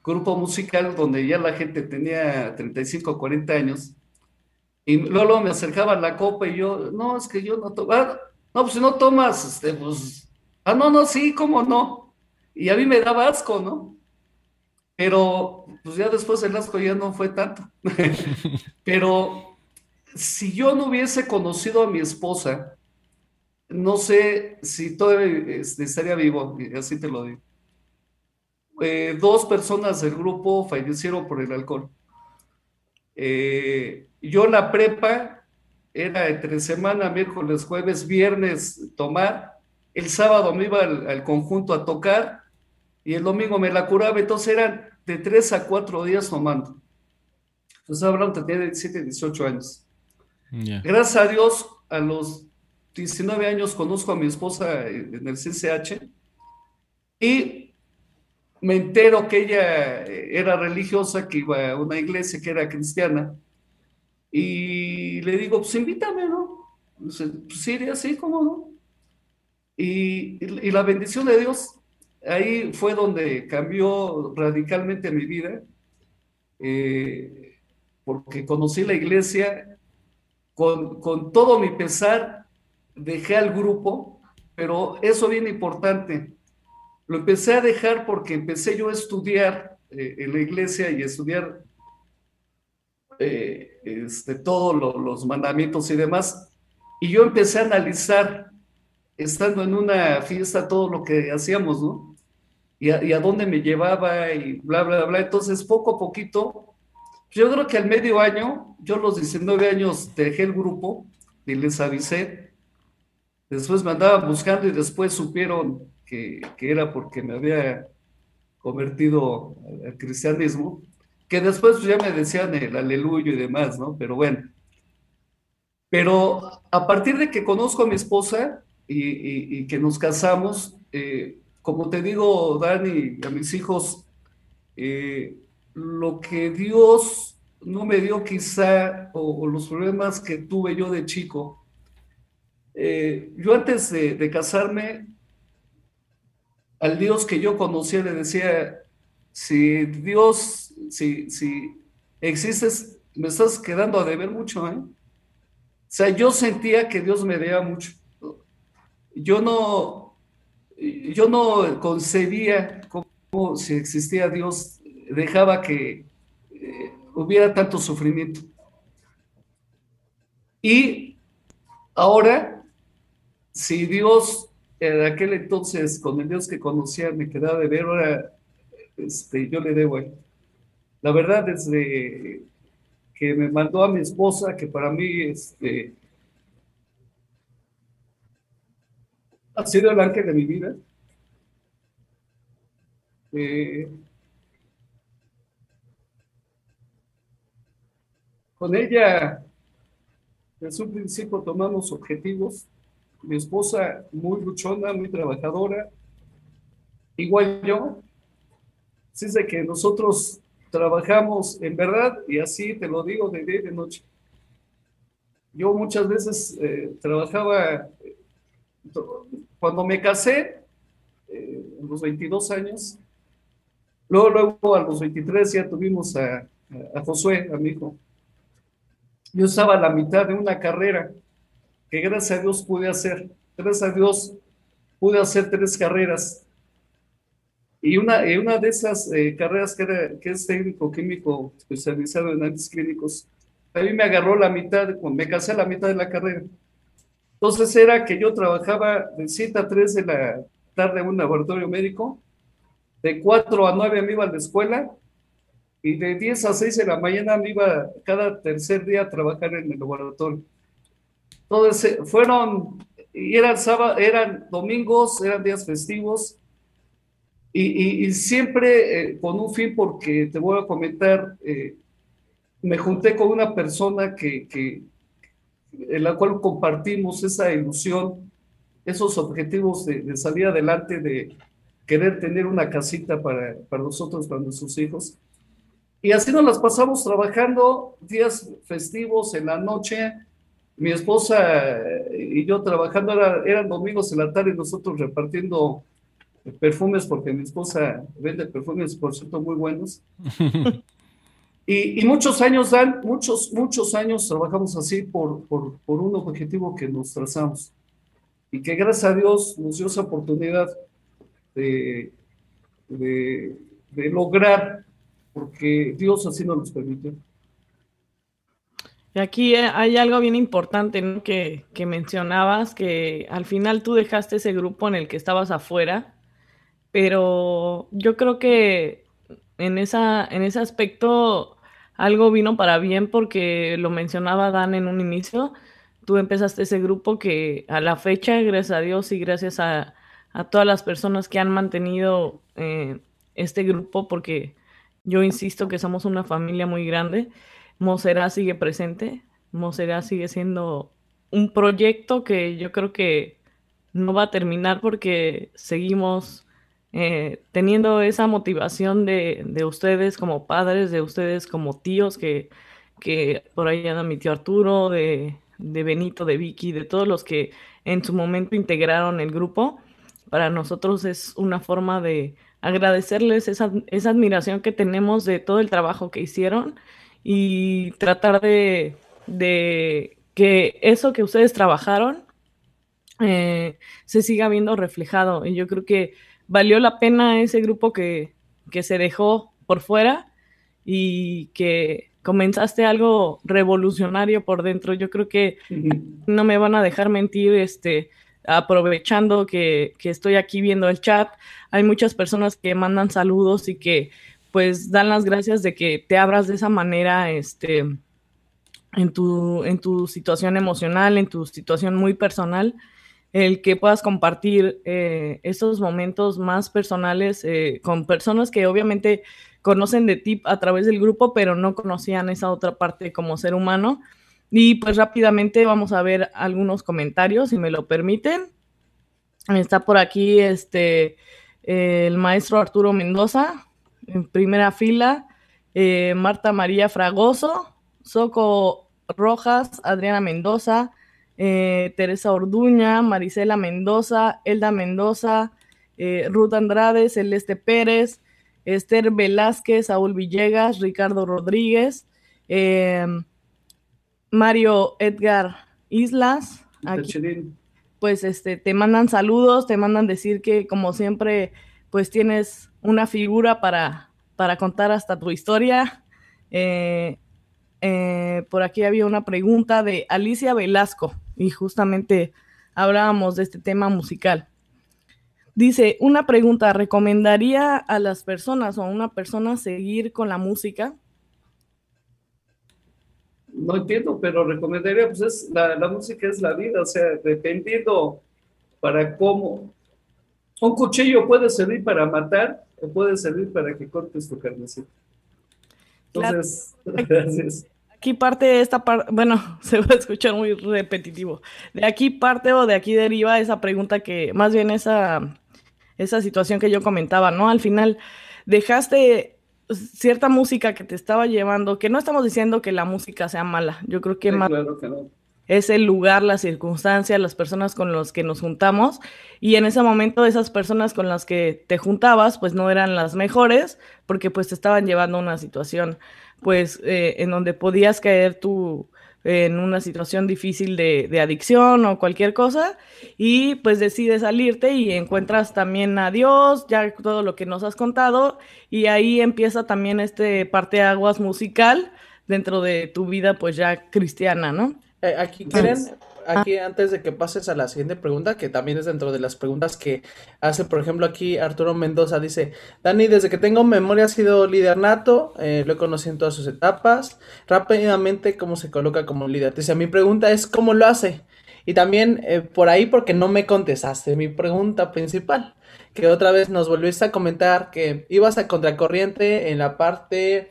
grupo musical donde ya la gente tenía 35 o 40 años, y luego me acercaban la copa y yo, no, es que yo no tomo, ah, no, pues si no tomas, este, pues, ah, no, no, sí, cómo no, y a mí me daba asco, ¿no? Pero, pues ya después el asco ya no fue tanto, pero si yo no hubiese conocido a mi esposa, no sé si todavía este, estaría vivo, así te lo digo. Eh, dos personas del grupo fallecieron por el alcohol. Eh, yo la prepa era entre semana, miércoles, jueves, viernes tomar. El sábado me iba al, conjunto a tocar y el domingo me la curaba. Entonces eran de tres a cuatro días tomando. Entonces hablando, tenía 17, 18 años. Gracias a Dios, a los 19 años conozco a mi esposa en el CCH y me entero que ella era religiosa, que iba a una iglesia que era cristiana. Y le digo, pues invítame, ¿no? Dice, pues sí, así, ¿cómo no? Y, y, la bendición de Dios, ahí fue donde cambió radicalmente mi vida, eh, porque conocí la iglesia con, con todo mi pesar dejé al grupo, pero eso bien importante. Lo empecé a dejar porque empecé yo a estudiar eh, en la iglesia y a estudiar eh, este, todos los mandamientos y demás. Y yo empecé a analizar, estando en una fiesta, todo lo que hacíamos, ¿no? Y a, a dónde me llevaba y bla, bla, bla. Entonces, poco a poquito, yo creo que al medio año, yo los 19 años dejé el grupo y les avisé Después me andaban buscando y después supieron que, era porque me había convertido al cristianismo, que después pues, ya me decían el aleluyo y demás, ¿no? Pero bueno. Pero a partir de que conozco a mi esposa y, que nos casamos, eh, como te digo, Dani, a mis hijos, eh, lo que Dios no me dio quizá, o, los problemas que tuve yo de chico, eh, yo antes de, casarme, al Dios que yo conocía le decía, si Dios, si, si existes, me estás quedando a deber mucho, ¿eh? O sea, yo sentía que Dios me debía mucho. Yo no, yo no concebía cómo si existía Dios, dejaba que eh, hubiera tanto sufrimiento. Y ahora si Dios en aquel entonces, con el Dios que conocía, me quedaba de ver, ahora este, yo le debo. La verdad, desde que me mandó a mi esposa, que para mí este, ha sido el ángel de mi vida. Eh, con ella, desde un principio tomamos objetivos mi esposa muy luchona, muy trabajadora, igual yo. Así es de que nosotros trabajamos en verdad, y así te lo digo de día y de noche. Yo muchas veces eh, trabajaba, cuando me casé, eh, a los 22 años, luego, luego a los 23 ya tuvimos a, a Josué, a mi hijo. Yo estaba a la mitad de una carrera que gracias a Dios pude hacer. Gracias a Dios pude hacer tres carreras. Y una, una de esas eh, carreras que, era, que es técnico químico especializado en análisis clínicos, a mí me agarró la mitad, me casé a la mitad de la carrera. Entonces era que yo trabajaba de 7 a 3 de la tarde en un laboratorio médico, de 4 a 9 me iba a la escuela y de 10 a 6 de la mañana me iba cada tercer día a trabajar en el laboratorio. Entonces, fueron y eran, sábado, eran domingos, eran días festivos, y, siempre eh, con un fin, porque te voy a comentar, eh, me junté con una persona que, que, en la cual compartimos esa ilusión, esos objetivos de, de salir adelante, de querer tener una casita para, para nosotros, para nuestros hijos. Y así nos las pasamos trabajando días festivos en la noche. Mi esposa y yo trabajando, eran domingos en la tarde nosotros repartiendo perfumes, porque mi esposa vende perfumes, por cierto, muy buenos. y, y, muchos años dan, muchos, muchos años trabajamos así por, por, por, un objetivo que nos trazamos. Y que gracias a Dios nos dio esa oportunidad de, de, de lograr porque Dios así nos los permitió. Y aquí eh, hay algo bien importante que, que, mencionabas, que al final tú dejaste ese grupo en el que estabas afuera, pero yo creo que en, esa, en ese aspecto algo vino para bien porque lo mencionaba Dan en un inicio, tú empezaste ese grupo que a la fecha, gracias a Dios y gracias a, a todas las personas que han mantenido eh, este grupo, porque yo insisto que somos una familia muy grande. Mosera sigue presente. Mosera sigue siendo un proyecto que yo creo que no va a terminar porque seguimos eh, teniendo esa motivación de, de, ustedes como padres, de ustedes como tíos, que, que por ahí anda mi tío Arturo, de, de Benito, de Vicky, de todos los que en su momento integraron el grupo. Para nosotros es una forma de agradecerles esa, esa admiración que tenemos de todo el trabajo que hicieron y tratar de, de que eso que ustedes trabajaron eh, se siga viendo reflejado. Y yo creo que valió la pena ese grupo que, que se dejó por fuera y que comenzaste algo revolucionario por dentro. Yo creo que no me van a dejar mentir, este, aprovechando que, que, estoy aquí viendo el chat, hay muchas personas que mandan saludos y que pues dan las gracias de que te abras de esa manera este, en, tu, en tu situación emocional, en tu situación muy personal, el que puedas compartir eh, estos momentos más personales eh, con personas que obviamente conocen de ti a través del grupo, pero no conocían esa otra parte como ser humano. Y pues rápidamente vamos a ver algunos comentarios, si me lo permiten. Está por aquí este, el maestro Arturo Mendoza, en primera fila, eh, Marta María Fragoso, Soco Rojas, Adriana Mendoza, eh, Teresa Orduña, Marisela Mendoza, Elda Mendoza, eh, Ruth Andrade, Celeste Pérez, Esther Velázquez, Saúl Villegas, Ricardo Rodríguez, Mario Edgar Islas. pues este, te mandan saludos, te mandan decir que como siempre, pues tienes una figura para, para contar hasta tu historia. Eh, eh, por aquí había una pregunta de Alicia Velasco y justamente hablábamos de este tema musical. Dice, una pregunta, ¿recomendaría a las personas o a una persona seguir con la música? no entiendo, pero recomendaría, pues es, la, la, música es la vida, o sea, dependiendo para cómo. Un cuchillo puede servir para matar o puede servir para que cortes tu carnecita. Entonces, gracias. Aquí parte esta parte, bueno, se va a escuchar muy repetitivo. De aquí parte o de aquí deriva esa pregunta que, más bien esa, esa situación que yo comentaba, ¿no? Al final, dejaste cierta música que te estaba llevando, que no estamos diciendo que la música sea mala, yo creo que, más es el lugar, la circunstancia, las personas con las que nos juntamos. Y en ese momento esas personas con las que te juntabas pues no eran las mejores porque pues te estaban llevando a una situación pues eh, en donde podías caer tú en una situación difícil de, adicción o cualquier cosa. Y pues decides salirte y encuentras también a Dios, ya todo lo que nos has contado. Y ahí empieza también este parte aguas musical dentro de tu vida pues ya cristiana, ¿no? Eh, aquí quieren, aquí antes de que pases a la siguiente pregunta, que también es dentro de las preguntas que hace, por ejemplo, aquí Arturo Mendoza dice, Dani, desde que tengo memoria ha sido líder nato, eh, lo he conocido en todas sus etapas, rápidamente cómo se coloca como líder. Dice, mi pregunta es, ¿cómo lo hace? Y también eh, por ahí porque no me contestaste mi pregunta principal, que otra vez nos volviste a comentar que ibas a contracorriente en la parte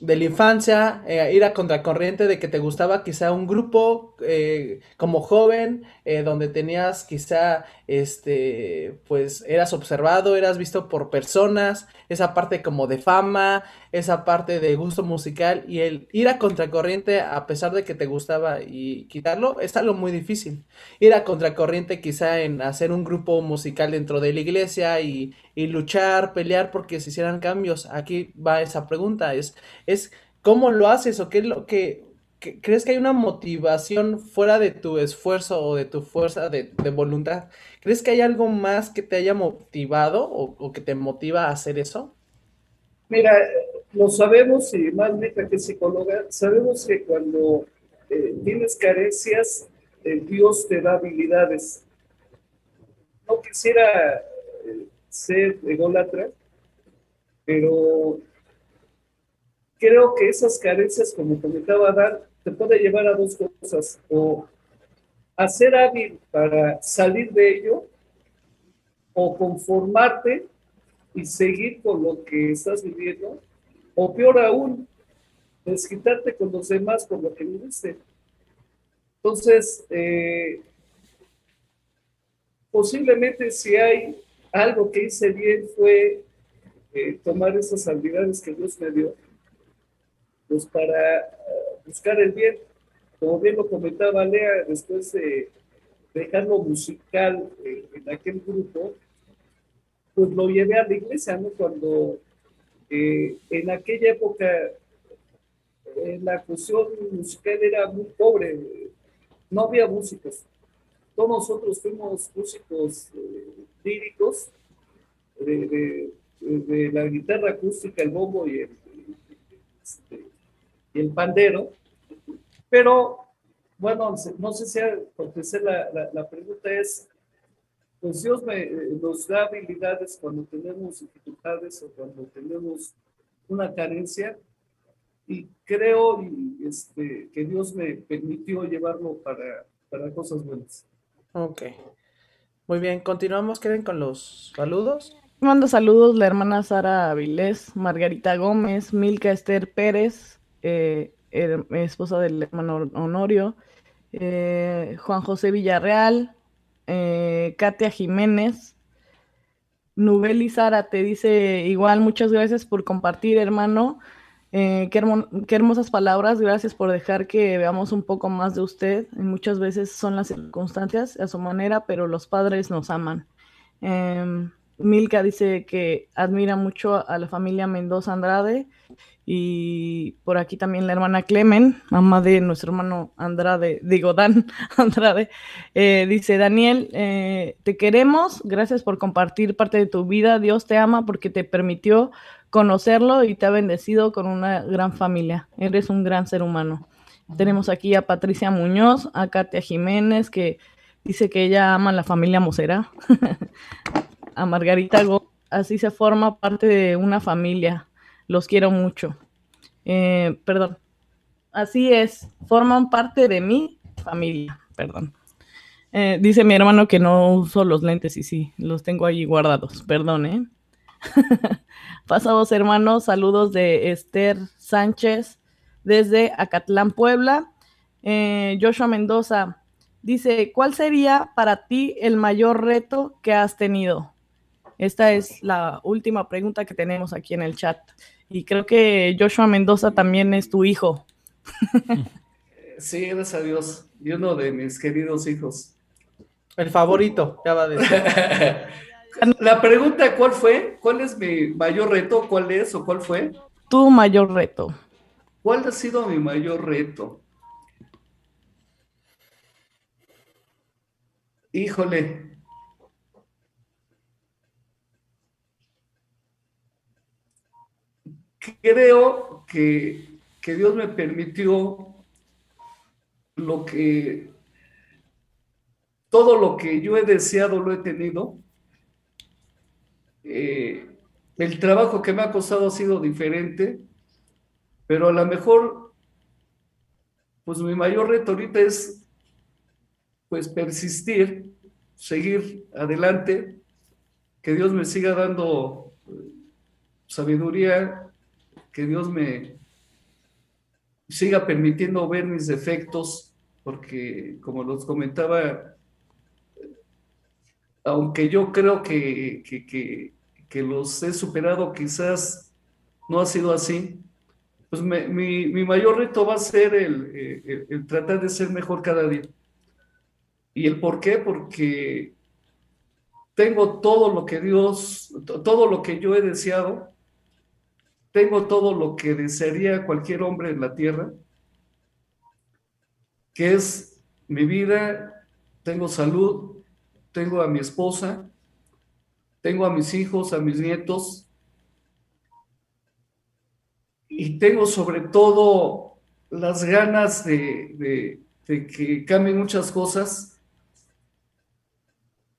de la infancia, eh, ir a contracorriente de que te gustaba quizá un grupo eh, como joven, eh, donde tenías quizá, este, pues eras observado, eras visto por personas, esa parte como de fama, esa parte de gusto musical y el ir a contracorriente a pesar de que te gustaba y quitarlo es algo muy difícil. Ir a contracorriente quizá en hacer un grupo musical dentro de la iglesia y, y luchar, pelear porque se hicieran cambios. Aquí va esa pregunta, es, es ¿cómo lo haces o qué es lo que ¿Crees que hay una motivación fuera de tu esfuerzo o de tu fuerza de, voluntad? ¿Crees que hay algo más que te haya motivado o, que te motiva a hacer eso? Mira, lo sabemos y más neta que psicóloga, sabemos que cuando eh, tienes carencias, Dios te da habilidades. No quisiera eh, ser ególatra, pero creo que esas carencias, como comentaba Dan, te puede llevar a dos cosas, o a ser hábil para salir de ello, o conformarte y seguir con lo que estás viviendo, o peor aún, desquitarte con los demás por lo que viviste. Entonces, eh, posiblemente si hay algo que hice bien fue eh, tomar esas habilidades que Dios me dio, pues para buscar el bien. Como bien lo comentaba Lea, después de dejar lo musical en aquel grupo, pues lo llevé a la iglesia, ¿no? Cuando eh, en aquella época eh, la cuestión musical era muy pobre, no había músicos. Todos nosotros fuimos músicos eh, líricos de, la guitarra acústica, el bombo y el, este, y el pandero, pero bueno, no sé si contesté la, la, la, pregunta es, pues Dios me, eh, nos da habilidades cuando tenemos dificultades o cuando tenemos una carencia y creo y, este, que Dios me permitió llevarlo para, para cosas buenas. Ok. Muy bien, continuamos, ¿quieren con los saludos? Mando saludos la hermana Sara Avilés, Margarita Gómez, Milka Esther Pérez, eh, esposa del hermano Honorio, eh, Juan José Villarreal, eh, Katia Jiménez, Nubeli Sara te dice igual, muchas gracias por compartir, hermano. Qué, qué, hermosas palabras, gracias por dejar que veamos un poco más de usted. Muchas veces son las circunstancias a su manera, pero los padres nos aman. Em, Milka dice que admira mucho a la familia Mendoza Andrade y por aquí también la hermana Clemen, mamá de nuestro hermano Andrade, digo Dan Andrade, eh, dice, Daniel, eh, te queremos, gracias por compartir parte de tu vida, Dios te ama porque te permitió conocerlo y te ha bendecido con una gran familia, eres un gran ser humano. Tenemos aquí a Patricia Muñoz, a Katia Jiménez, que dice que ella ama a la familia Mosera, a Margarita Go, así se forma parte de una familia los quiero mucho. Eh, perdón. Así es, forman parte de mi familia, perdón. Eh, dice mi hermano que no uso los lentes y sí, los tengo ahí guardados, perdón, ¿eh? Pasados hermanos, saludos de Esther Sánchez desde Acatlán, Puebla. Eh, Joshua Mendoza dice, ¿cuál sería para ti el mayor reto que has tenido? Esta es la última pregunta que tenemos aquí en el chat. Y creo que Joshua Mendoza también es tu hijo. Sí, gracias a Dios. Y uno de mis queridos hijos. El favorito, ya va a decir. La pregunta, ¿cuál fue? ¿Cuál es mi mayor reto? ¿Cuál es o cuál fue? Tu mayor reto. ¿Cuál ha sido mi mayor reto? Híjole, creo que, Dios me permitió lo que, todo lo que yo he deseado lo he tenido. Eh, el trabajo que me ha costado ha sido diferente, pero a lo mejor, pues mi mayor reto ahorita es pues persistir, seguir adelante, que Dios me siga dando eh, sabiduría, que Dios me siga permitiendo ver mis defectos, porque como los comentaba, aunque yo creo que, que, los he superado, quizás no ha sido así, pues mi, mayor reto va a ser el, el, tratar de ser mejor cada día. ¿Y el por qué? Porque tengo todo lo que Dios, todo lo que yo he deseado, tengo todo lo que desearía cualquier hombre en la tierra, que es mi vida, tengo salud, tengo a mi esposa, tengo a mis hijos, a mis nietos, y tengo sobre todo las ganas de, que cambien muchas cosas.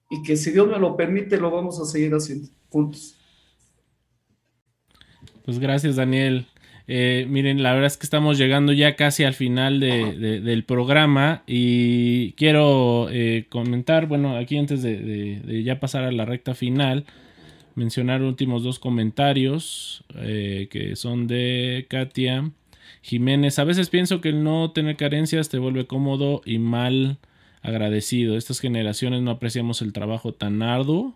Y que si Dios me lo permite lo vamos a seguir haciendo juntos. Pues gracias Daniel. Eh, miren, la verdad es que estamos llegando ya casi al final del programa y quiero eh, comentar, bueno, aquí antes de, ya pasar a la recta final, mencionar últimos dos comentarios eh, que son de Katia Jiménez. A veces pienso que el no tener carencias te vuelve cómodo y mal agradecido. Estas generaciones no apreciamos el trabajo tan arduo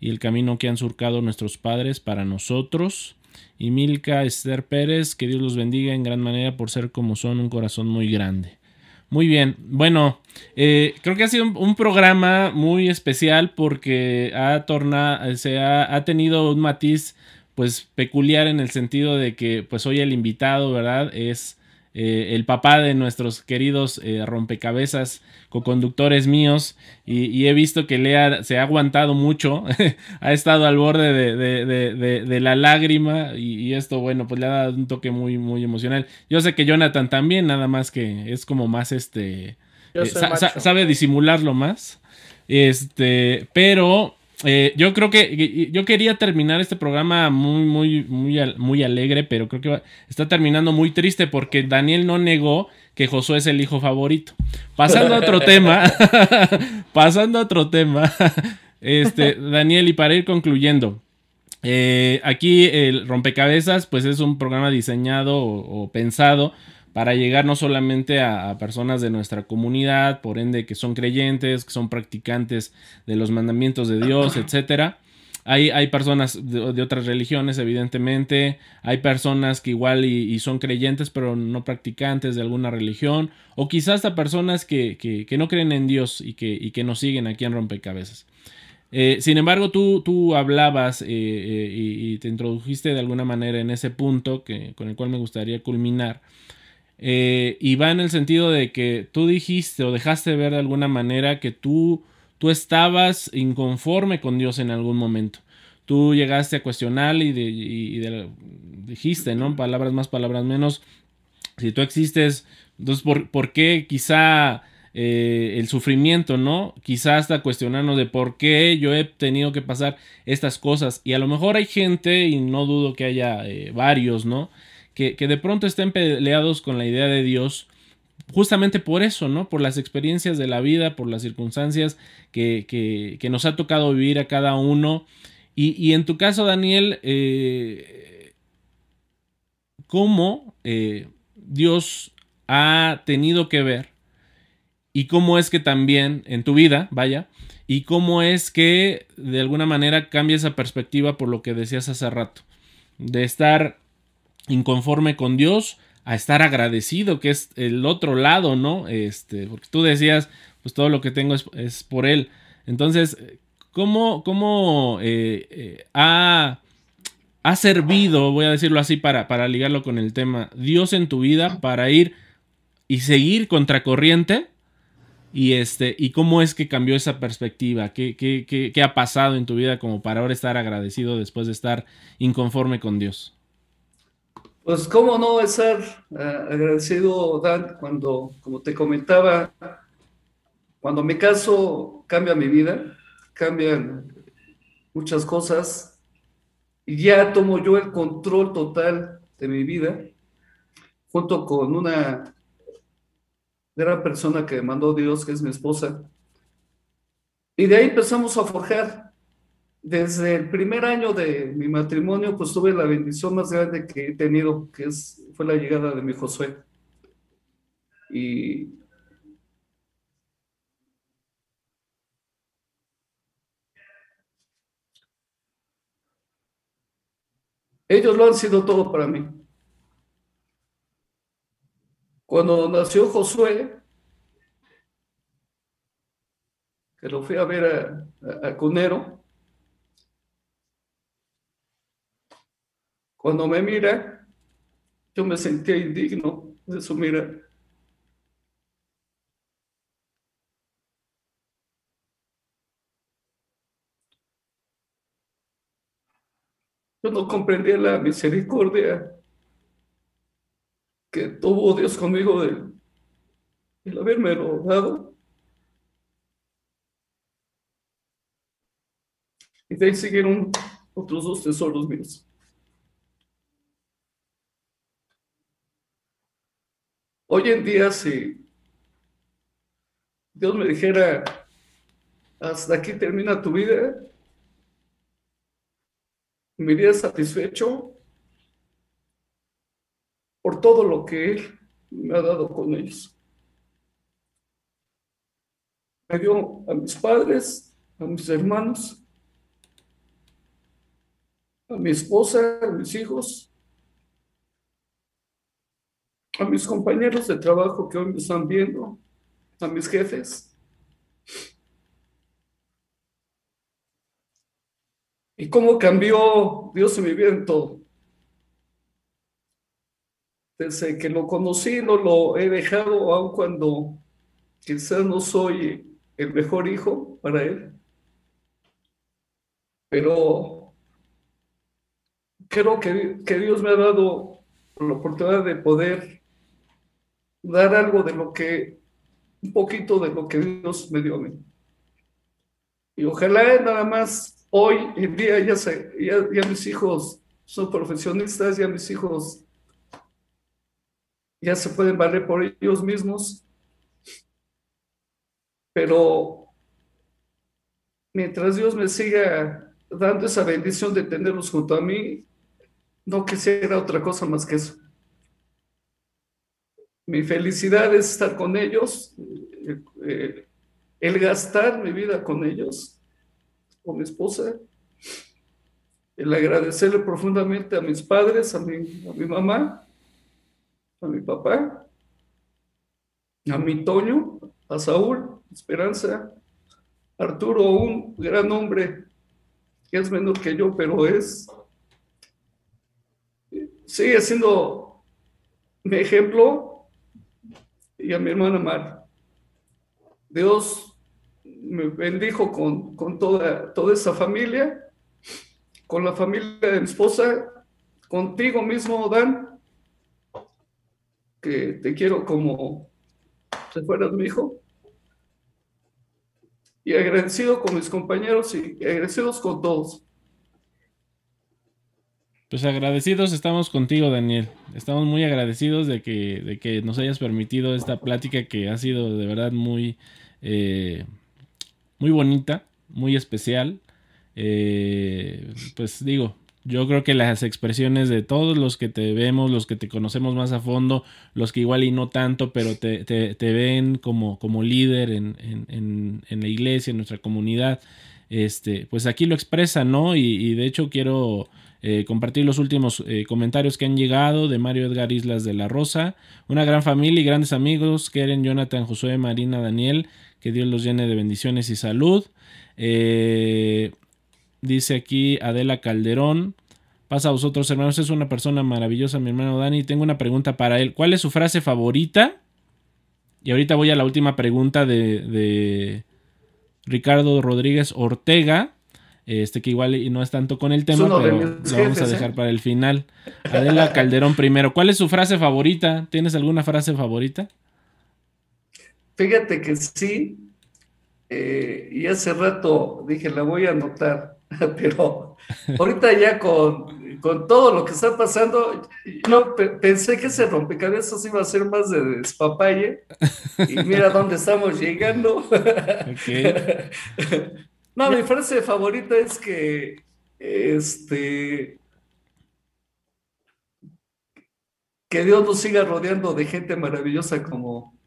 y el camino que han surcado nuestros padres para nosotros. Y Milka Esther Pérez, que Dios los bendiga en gran manera por ser como son, un corazón muy grande. Muy bien, bueno, eh, creo que ha sido un, programa muy especial porque ha, tornado, se ha, ha, tenido un matiz pues peculiar en el sentido de que pues hoy el invitado, ¿verdad? Es eh, el papá de nuestros queridos eh, rompecabezas co-conductores míos y, he visto que Lea se ha aguantado mucho, ha estado al borde de, la lágrima y, esto, bueno, pues le ha dado un toque muy, muy emocional. Yo sé que Jonathan también, nada más que es como más este... Eh, sabe disimularlo más. Este, pero eh, yo creo que yo quería terminar este programa muy, muy, muy, muy alegre, pero creo que está terminando muy triste porque Daniel no negó que Josué es el hijo favorito. Pasando a otro tema, pasando a otro tema, este, Daniel, y para ir concluyendo, eh, aquí el rompecabezas, pues es un programa diseñado o pensado para llegar no solamente a, personas de nuestra comunidad, por ende que son creyentes, que son practicantes de los mandamientos de Dios, etcétera. Hay, hay, personas de, otras religiones, evidentemente. Hay personas que igual y, son creyentes, pero no practicantes de alguna religión. O quizás hasta personas que, no creen en Dios y que, y que nos siguen aquí en Rompecabezas. Eh, sin embargo, tú, tú hablabas eh, eh, y, y, te introdujiste de alguna manera en ese punto que, con el cual me gustaría culminar eh, y va en el sentido de que tú dijiste o dejaste ver de alguna manera que tú, tú estabas inconforme con Dios en algún momento. Tú llegaste a cuestionar y, dijiste, ¿no? Palabras más, palabras menos. Si tú existes, entonces, ¿por, qué quizá eh, el sufrimiento, ¿no? Quizá hasta cuestionarnos de por qué yo he tenido que pasar estas cosas. Y a lo mejor hay gente, y no dudo que haya eh, varios, ¿no? Que, de pronto estén peleados con la idea de Dios justamente por eso, ¿no? Por las experiencias de la vida, por las circunstancias que, nos ha tocado vivir a cada uno. Y, en tu caso, Daniel, eh, ¿cómo eh, Dios ha tenido que ver? Y cómo es que también en tu vida, vaya, y cómo es que de alguna manera cambia esa perspectiva por lo que decías hace rato, de estar inconforme con Dios a estar agradecido, que es el otro lado, ¿no? Este, porque tú decías, pues todo lo que tengo es, por Él. Entonces, ¿cómo, cómo eh, eh, ha, ha, servido, voy a decirlo así para, para ligarlo con el tema, Dios en tu vida para ir y seguir contracorriente? Y, este, y cómo es que cambió esa perspectiva, ¿Qué, qué, qué, qué ha pasado en tu vida como para ahora estar agradecido después de estar inconforme con Dios. Pues cómo no estar uh, agradecido, Dan, cuando, como te comentaba, cuando me caso cambia mi vida, cambian muchas cosas y ya tomo yo el control total de mi vida junto con una gran persona que mandó Dios, que es mi esposa. Y de ahí empezamos a forjar. Desde el primer año de mi matrimonio, pues tuve la bendición más grande que he tenido, que es, fue la llegada de mi Josué. Y ellos lo han sido todo para mí. Cuando nació Josué, que lo fui a ver a, Cunero, cuando me mira, yo me sentía indigno de su mirar. Yo no comprendía la misericordia que tuvo Dios conmigo de el haberme dado. Y de ahí siguieron otros dos tesoros míos. Hoy en día, si Dios me dijera, hasta aquí termina tu vida, me iría satisfecho por todo lo que Él me ha dado con ellos. Me dio a mis padres, a mis hermanos, a mi esposa, a mis hijos, a mis compañeros de trabajo que hoy me están viendo, a mis jefes. y cómo cambió Dios en mi vida en todo. Desde que lo conocí, no lo he dejado, aun cuando quizás no soy el mejor hijo para él. Pero creo que, que Dios me ha dado la oportunidad de poder dar algo de lo que, un poquito de lo que Dios me dio a mí. Y ojalá nada más hoy en día ya, ya, mis hijos son profesionistas, ya mis hijos ya se pueden valer por ellos mismos, pero mientras Dios me siga dando esa bendición de tenerlos junto a mí, no quisiera otra cosa más que eso. Mi felicidad es estar con ellos, eh, eh, el gastar mi vida con ellos con mi esposa, el agradecerle profundamente a mis padres, a mi, a mi mamá, a mi papá, a mi Toño, a Saúl, Esperanza, Arturo, un gran hombre que es menor que yo, pero es, sigue siendo mi ejemplo, y a mi hermana Mar. Dios me bendijo con, con toda, toda esa familia, con la familia de mi esposa, contigo mismo, Dan, que te quiero como si fueras mi hijo. Y agradecido con mis compañeros y agradecidos con todos. Pues agradecidos estamos contigo, Daniel. Estamos muy agradecidos de que, de que nos hayas permitido esta plática que ha sido de verdad muy, eh, muy bonita, muy especial. Eh, pues digo, yo creo que las expresiones de todos los que te vemos, los que te conocemos más a fondo, los que igual y no tanto, pero te, te, ven como, como líder en, en, en, la iglesia, en nuestra comunidad, este, pues aquí lo expresan, ¿no? Y, de hecho quiero eh, compartir los últimos eh, comentarios que han llegado de Mario Edgar Islas de la Rosa. Una gran familia y grandes amigos, Keren, Jonathan, Josué, Marina, Daniel, que Dios los llene de bendiciones y salud. Eh, dice aquí Adela Calderón. Pasa a vosotros, hermanos. Es una persona maravillosa, mi hermano Dani. Tengo una pregunta para él. ¿Cuál es su frase favorita? Y ahorita voy a la última pregunta de, Ricardo Rodríguez Ortega. Este que igual no es tanto con el tema, pero lo vamos a dejar ¿eh? para el final. Adela Calderón primero. ¿Cuál es su frase favorita? ¿Tienes alguna frase favorita? Fíjate que sí, eh, y hace rato dije, la voy a anotar. pero ahorita ya con, con, todo lo que está pasando, yo pensé que ese rompecabezas iba a ser más de despapalle, y mira dónde estamos llegando. no, mi frase favorita es que, este, que Dios nos siga rodeando de gente maravillosa como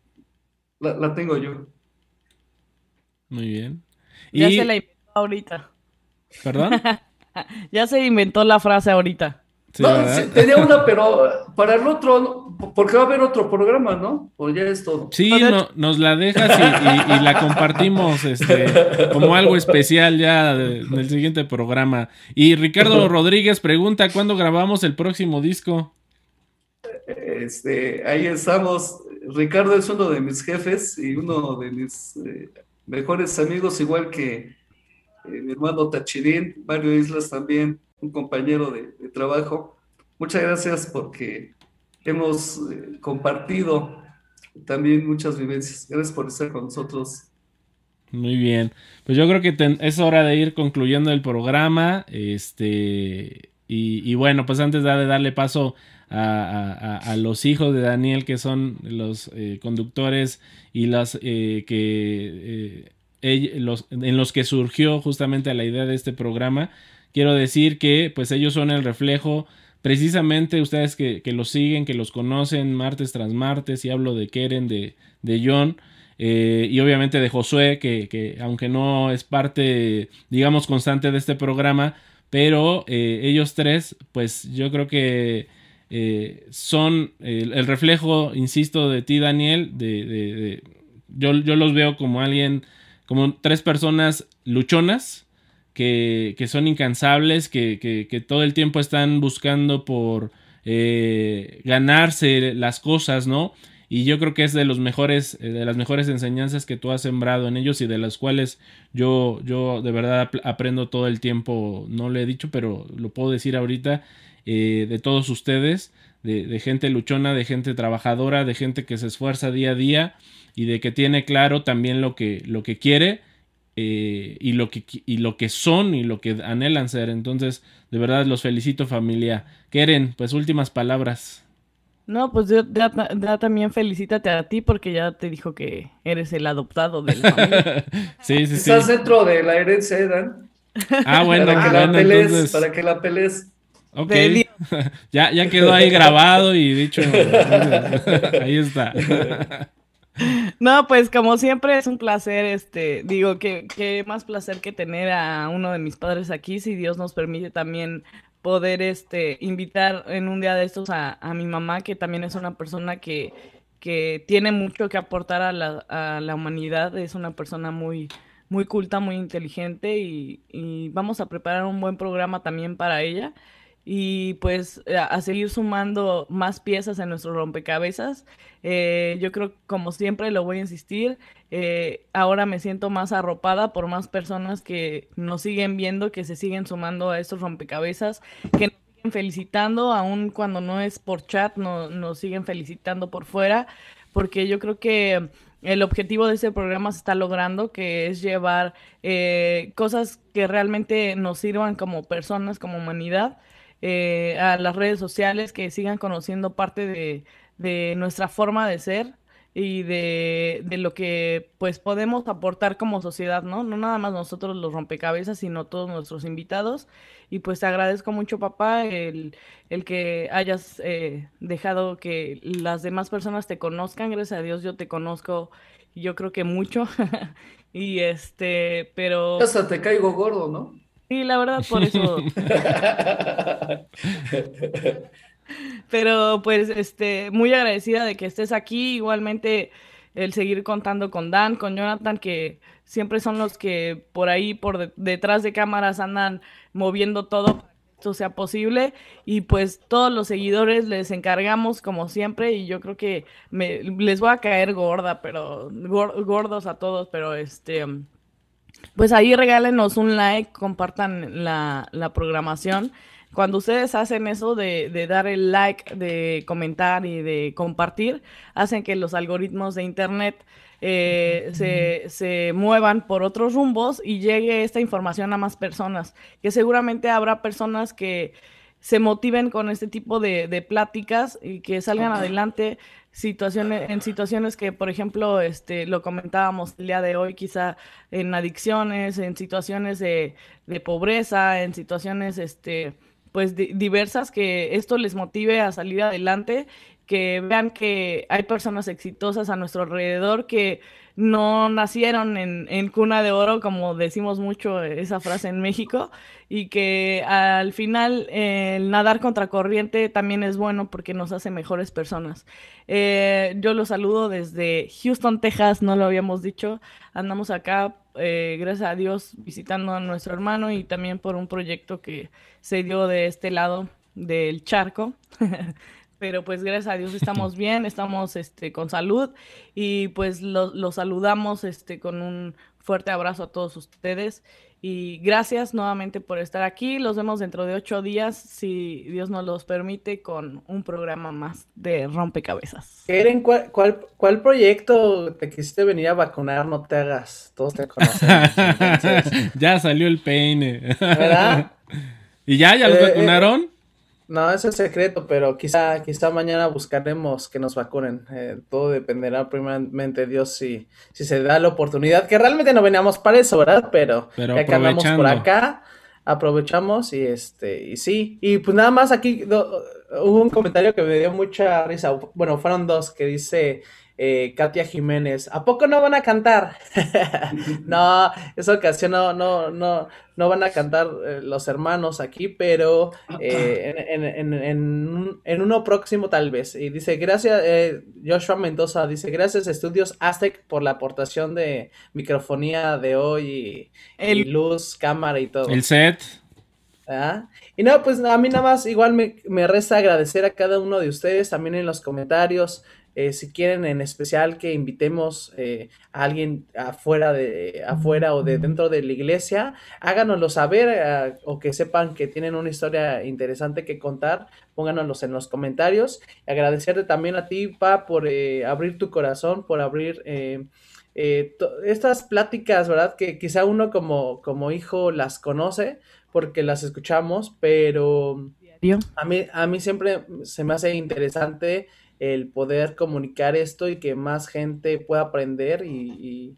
la, tengo yo. Muy bien. Ya se la inventó ahorita. ¿Perdón? ya se inventó la frase ahorita. no, tenía una, pero para el otro, porque va a haber otro programa, ¿no? O ya es todo. Sí, nos la dejas y, la compartimos este, como algo especial ya en el siguiente programa. Y Ricardo Rodríguez pregunta, ¿cuándo grabamos el próximo disco? Este, ahí estamos. Ricardo es uno de mis jefes y uno de mis eh, mejores amigos, igual que eh, mi hermano Tachirín, Mario Islas también, un compañero de, trabajo. Muchas gracias porque hemos eh, compartido también muchas vivencias. Gracias por estar con nosotros. Muy bien. Pues yo creo que es hora de ir concluyendo el programa. Este. Y, bueno, pues antes de darle paso a, los hijos de Daniel, que son los eh, conductores y las que en los que surgió justamente la idea de este programa. Quiero decir que pues ellos son el reflejo, precisamente ustedes que, los siguen, que los conocen martes tras martes, y hablo de Keren, de, de John, eh, y obviamente de Josué, que, aunque no es parte, digamos, constante de este programa, pero eh, ellos tres, pues yo creo que eh, son el, reflejo, insisto, de ti, Daniel, de, yo, yo los veo como alguien como tres personas luchonas que, son incansables, que, todo el tiempo están buscando por eh, ganarse las cosas, ¿no? Y yo creo que es de los mejores, eh, de las mejores enseñanzas que tú has sembrado en ellos y de las cuales yo, yo de verdad aprendo todo el tiempo. No le he dicho, pero lo puedo decir ahorita eh, de todos ustedes, de, de, gente luchona, de gente trabajadora, de gente que se esfuerza día a día y de que tiene claro también lo que, lo que quiere eh, y, lo que, y lo que son y lo que anhelan ser. Entonces, de verdad los felicito familia. Keren, pues últimas palabras. No, pues yo ya, también felicítate a ti porque ya te dijo que eres el adoptado de la familia. sí, sí, Estás dentro de la herencia, Dan. Ah, bueno, para que la pelees, para que la pelees. Ok, ya, ya quedó ahí grabado y dicho, ahí está. No, pues como siempre es un placer, este, digo que, que más placer que tener a uno de mis padres aquí, si Dios nos permite también poder, este, invitar en un día de estos a, mi mamá, que también es una persona que, que tiene mucho que aportar a la, a la humanidad, es una persona muy, muy culta, muy inteligente y, y vamos a preparar un buen programa también para ella y pues a seguir sumando más piezas en nuestro rompecabezas. Eh, yo creo, como siempre, lo voy a insistir, eh, ahora me siento más arropada por más personas que nos siguen viendo, que se siguen sumando a estos rompecabezas, que nos siguen felicitando, aun cuando no es por chat, no, nos siguen felicitando por fuera, porque yo creo que el objetivo de este programa se está logrando, que es llevar cosas que realmente nos sirvan como personas, como humanidad. Eh, a las redes sociales, que sigan conociendo parte de, de nuestra forma de ser y de, de, lo que pues podemos aportar como sociedad, ¿no? No nada más nosotros los rompecabezas, sino todos nuestros invitados. Y pues te agradezco mucho, papá, el, el que hayas eh, dejado que las demás personas te conozcan. Gracias a Dios yo te conozco, yo creo que mucho. y este, pero... Hasta te caigo gordo, ¿no? Sí, la verdad, por eso. Pero pues, este, muy agradecida de que estés aquí. Igualmente, el seguir contando con Dan, con Jonathan, que siempre son los que por ahí, por detrás de cámaras, andan moviendo todo para que sea posible. Y pues todos los seguidores les encargamos como siempre. Y yo creo que me, les voy a caer gorda, pero gordos a todos, pero este pues ahí regálenos un like, compartan la, programación. Cuando ustedes hacen eso de, de, dar el like, de comentar y de compartir, hacen que los algoritmos de Internet eh, se, se, muevan por otros rumbos y llegue esta información a más personas, que seguramente habrá personas que se motiven con este tipo de, de pláticas y que salgan adelante situaciones, en situaciones que, por ejemplo, este, lo comentábamos el día de hoy, quizá en adicciones, en situaciones de, de pobreza, en situaciones, este, pues diversas, que esto les motive a salir adelante, que vean que hay personas exitosas a nuestro alrededor que no nacieron en, en, cuna de oro, como decimos mucho esa frase en México, y que al final el nadar contra corriente también es bueno porque nos hace mejores personas. Eh, yo los saludo desde Houston, Texas, no lo habíamos dicho, andamos acá, eh, gracias a Dios, visitando a nuestro hermano y también por un proyecto que se dio de este lado del charco. pero pues gracias a Dios estamos bien, estamos este, con salud y pues los lo saludamos este, con un fuerte abrazo a todos ustedes y gracias nuevamente por estar aquí. Los vemos dentro de ocho días, si Dios nos los permite, con un programa más de rompecabezas. Keren, ¿cuál, cuál, cuál proyecto te quisiste venir a vacunar? No te hagas, todos te conocen. ya salió el peine. ¿Verdad? ¿Y ya? ¿Ya lo eh, eh, vacunaron? No, eso es secreto, pero quizá, quizá mañana buscaremos que nos vacunen. Eh, todo dependerá primeramente de Dios si, si se da la oportunidad, que realmente no veníamos para eso, ¿verdad? Pero, pero ya que andamos por acá, aprovechamos y este, y sí. Y pues nada más aquí hubo un comentario que me dio mucha risa. Bueno, fueron dos que dice eh, Katia Jiménez, ¿a poco no van a cantar? no, esa ocasión no, no, no, no van a cantar eh, los hermanos aquí, pero eh, en, uno próximo tal vez. Y dice, gracias, Joshua Mendoza, dice, gracias Estudios Aztec por la aportación de microfonía de hoy y, luz, cámara y todo. El set. ¿Ah? Y no, pues a mí nada más igual me, me resta agradecer a cada uno de ustedes también en los comentarios. Eh, si quieren en especial que invitemos eh, a alguien afuera de afuera o de dentro de la iglesia, háganoslo saber eh, o que sepan que tienen una historia interesante que contar, pónganoslos en los comentarios. agradecerte también a ti, Pa, por abrir tu corazón, por abrir estas pláticas, ¿verdad? Que quizá uno como, como hijo las conoce porque las escuchamos, pero a mí, a mí siempre se me hace interesante el poder comunicar esto y que más gente pueda aprender y,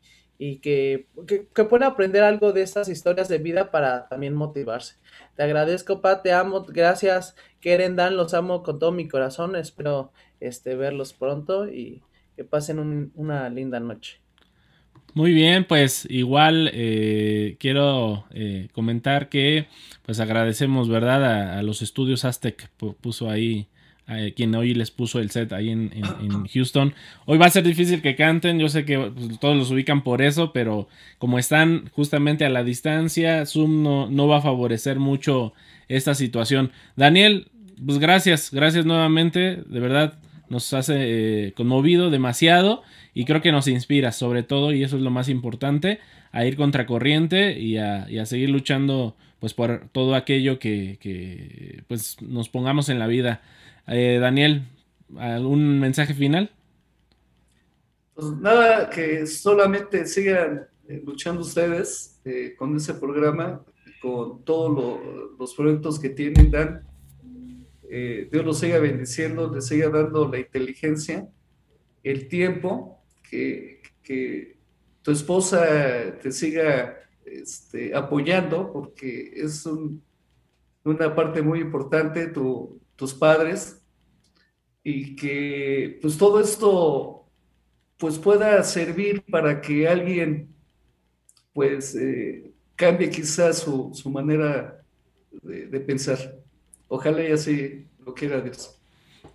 que, que, pueda aprender algo de estas historias de vida para también motivarse. Te agradezco, Pa, te amo, gracias, Keren Dan, los amo con todo mi corazón, espero este, verlos pronto y que pasen una linda noche. Muy bien, pues igual eh, quiero eh, comentar que pues agradecemos, ¿verdad? A, a los estudios Aztec, puso ahí quien hoy les puso el set ahí en, Houston. Hoy va a ser difícil que canten, yo sé que pues, todos los ubican por eso, pero como están justamente a la distancia, Zoom no, no va a favorecer mucho esta situación. Daniel, pues gracias, gracias nuevamente, de verdad nos hace eh, conmovido demasiado y creo que nos inspira sobre todo, y eso es lo más importante, a ir contracorriente y a, y a seguir luchando pues por todo aquello que, que pues nos pongamos en la vida. Eh, Daniel, ¿algún mensaje final? Pues nada, que solamente sigan eh, luchando ustedes eh, con ese programa, con todos los proyectos que tienen, Dan. Dios los siga bendiciendo, les siga dando la inteligencia, el tiempo, que, tu esposa te siga este, apoyando, porque es una parte muy importante, tu, tus padres y que pues todo esto pues pueda servir para que alguien pues eh, cambie quizás su, su manera de, pensar. Ojalá y así lo quiera Dios.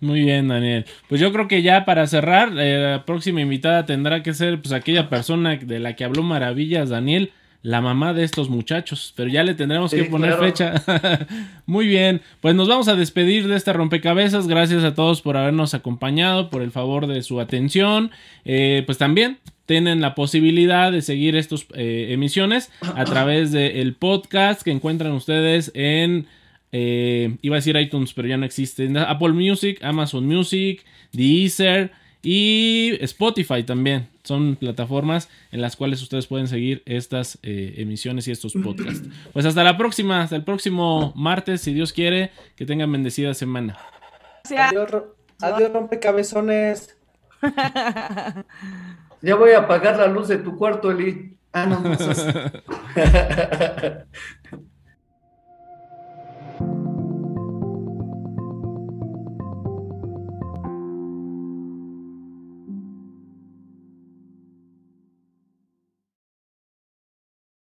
Muy bien, Daniel. Pues yo creo que ya para cerrar, eh, la próxima invitada tendrá que ser pues aquella persona de la que habló maravillas, Daniel, la mamá de estos muchachos, pero ya le tendremos que poner fecha. Muy bien, pues nos vamos a despedir de este rompecabezas. Gracias a todos por habernos acompañado, por el favor de su atención. Eh, pues también tienen la posibilidad de seguir estas eh, emisiones a través del podcast que encuentran ustedes en eh, iba a decir iTunes, pero ya no existe. Apple Music, Amazon Music, Deezer y Spotify también. Son plataformas en las cuales ustedes pueden seguir estas eh, emisiones y estos podcasts. Pues hasta la próxima, hasta el próximo martes, si Dios quiere. Que tengan bendecida semana. Adiós, adiós rompecabezones. ya voy a apagar la luz de tu cuarto, Eli. Ah, no, no.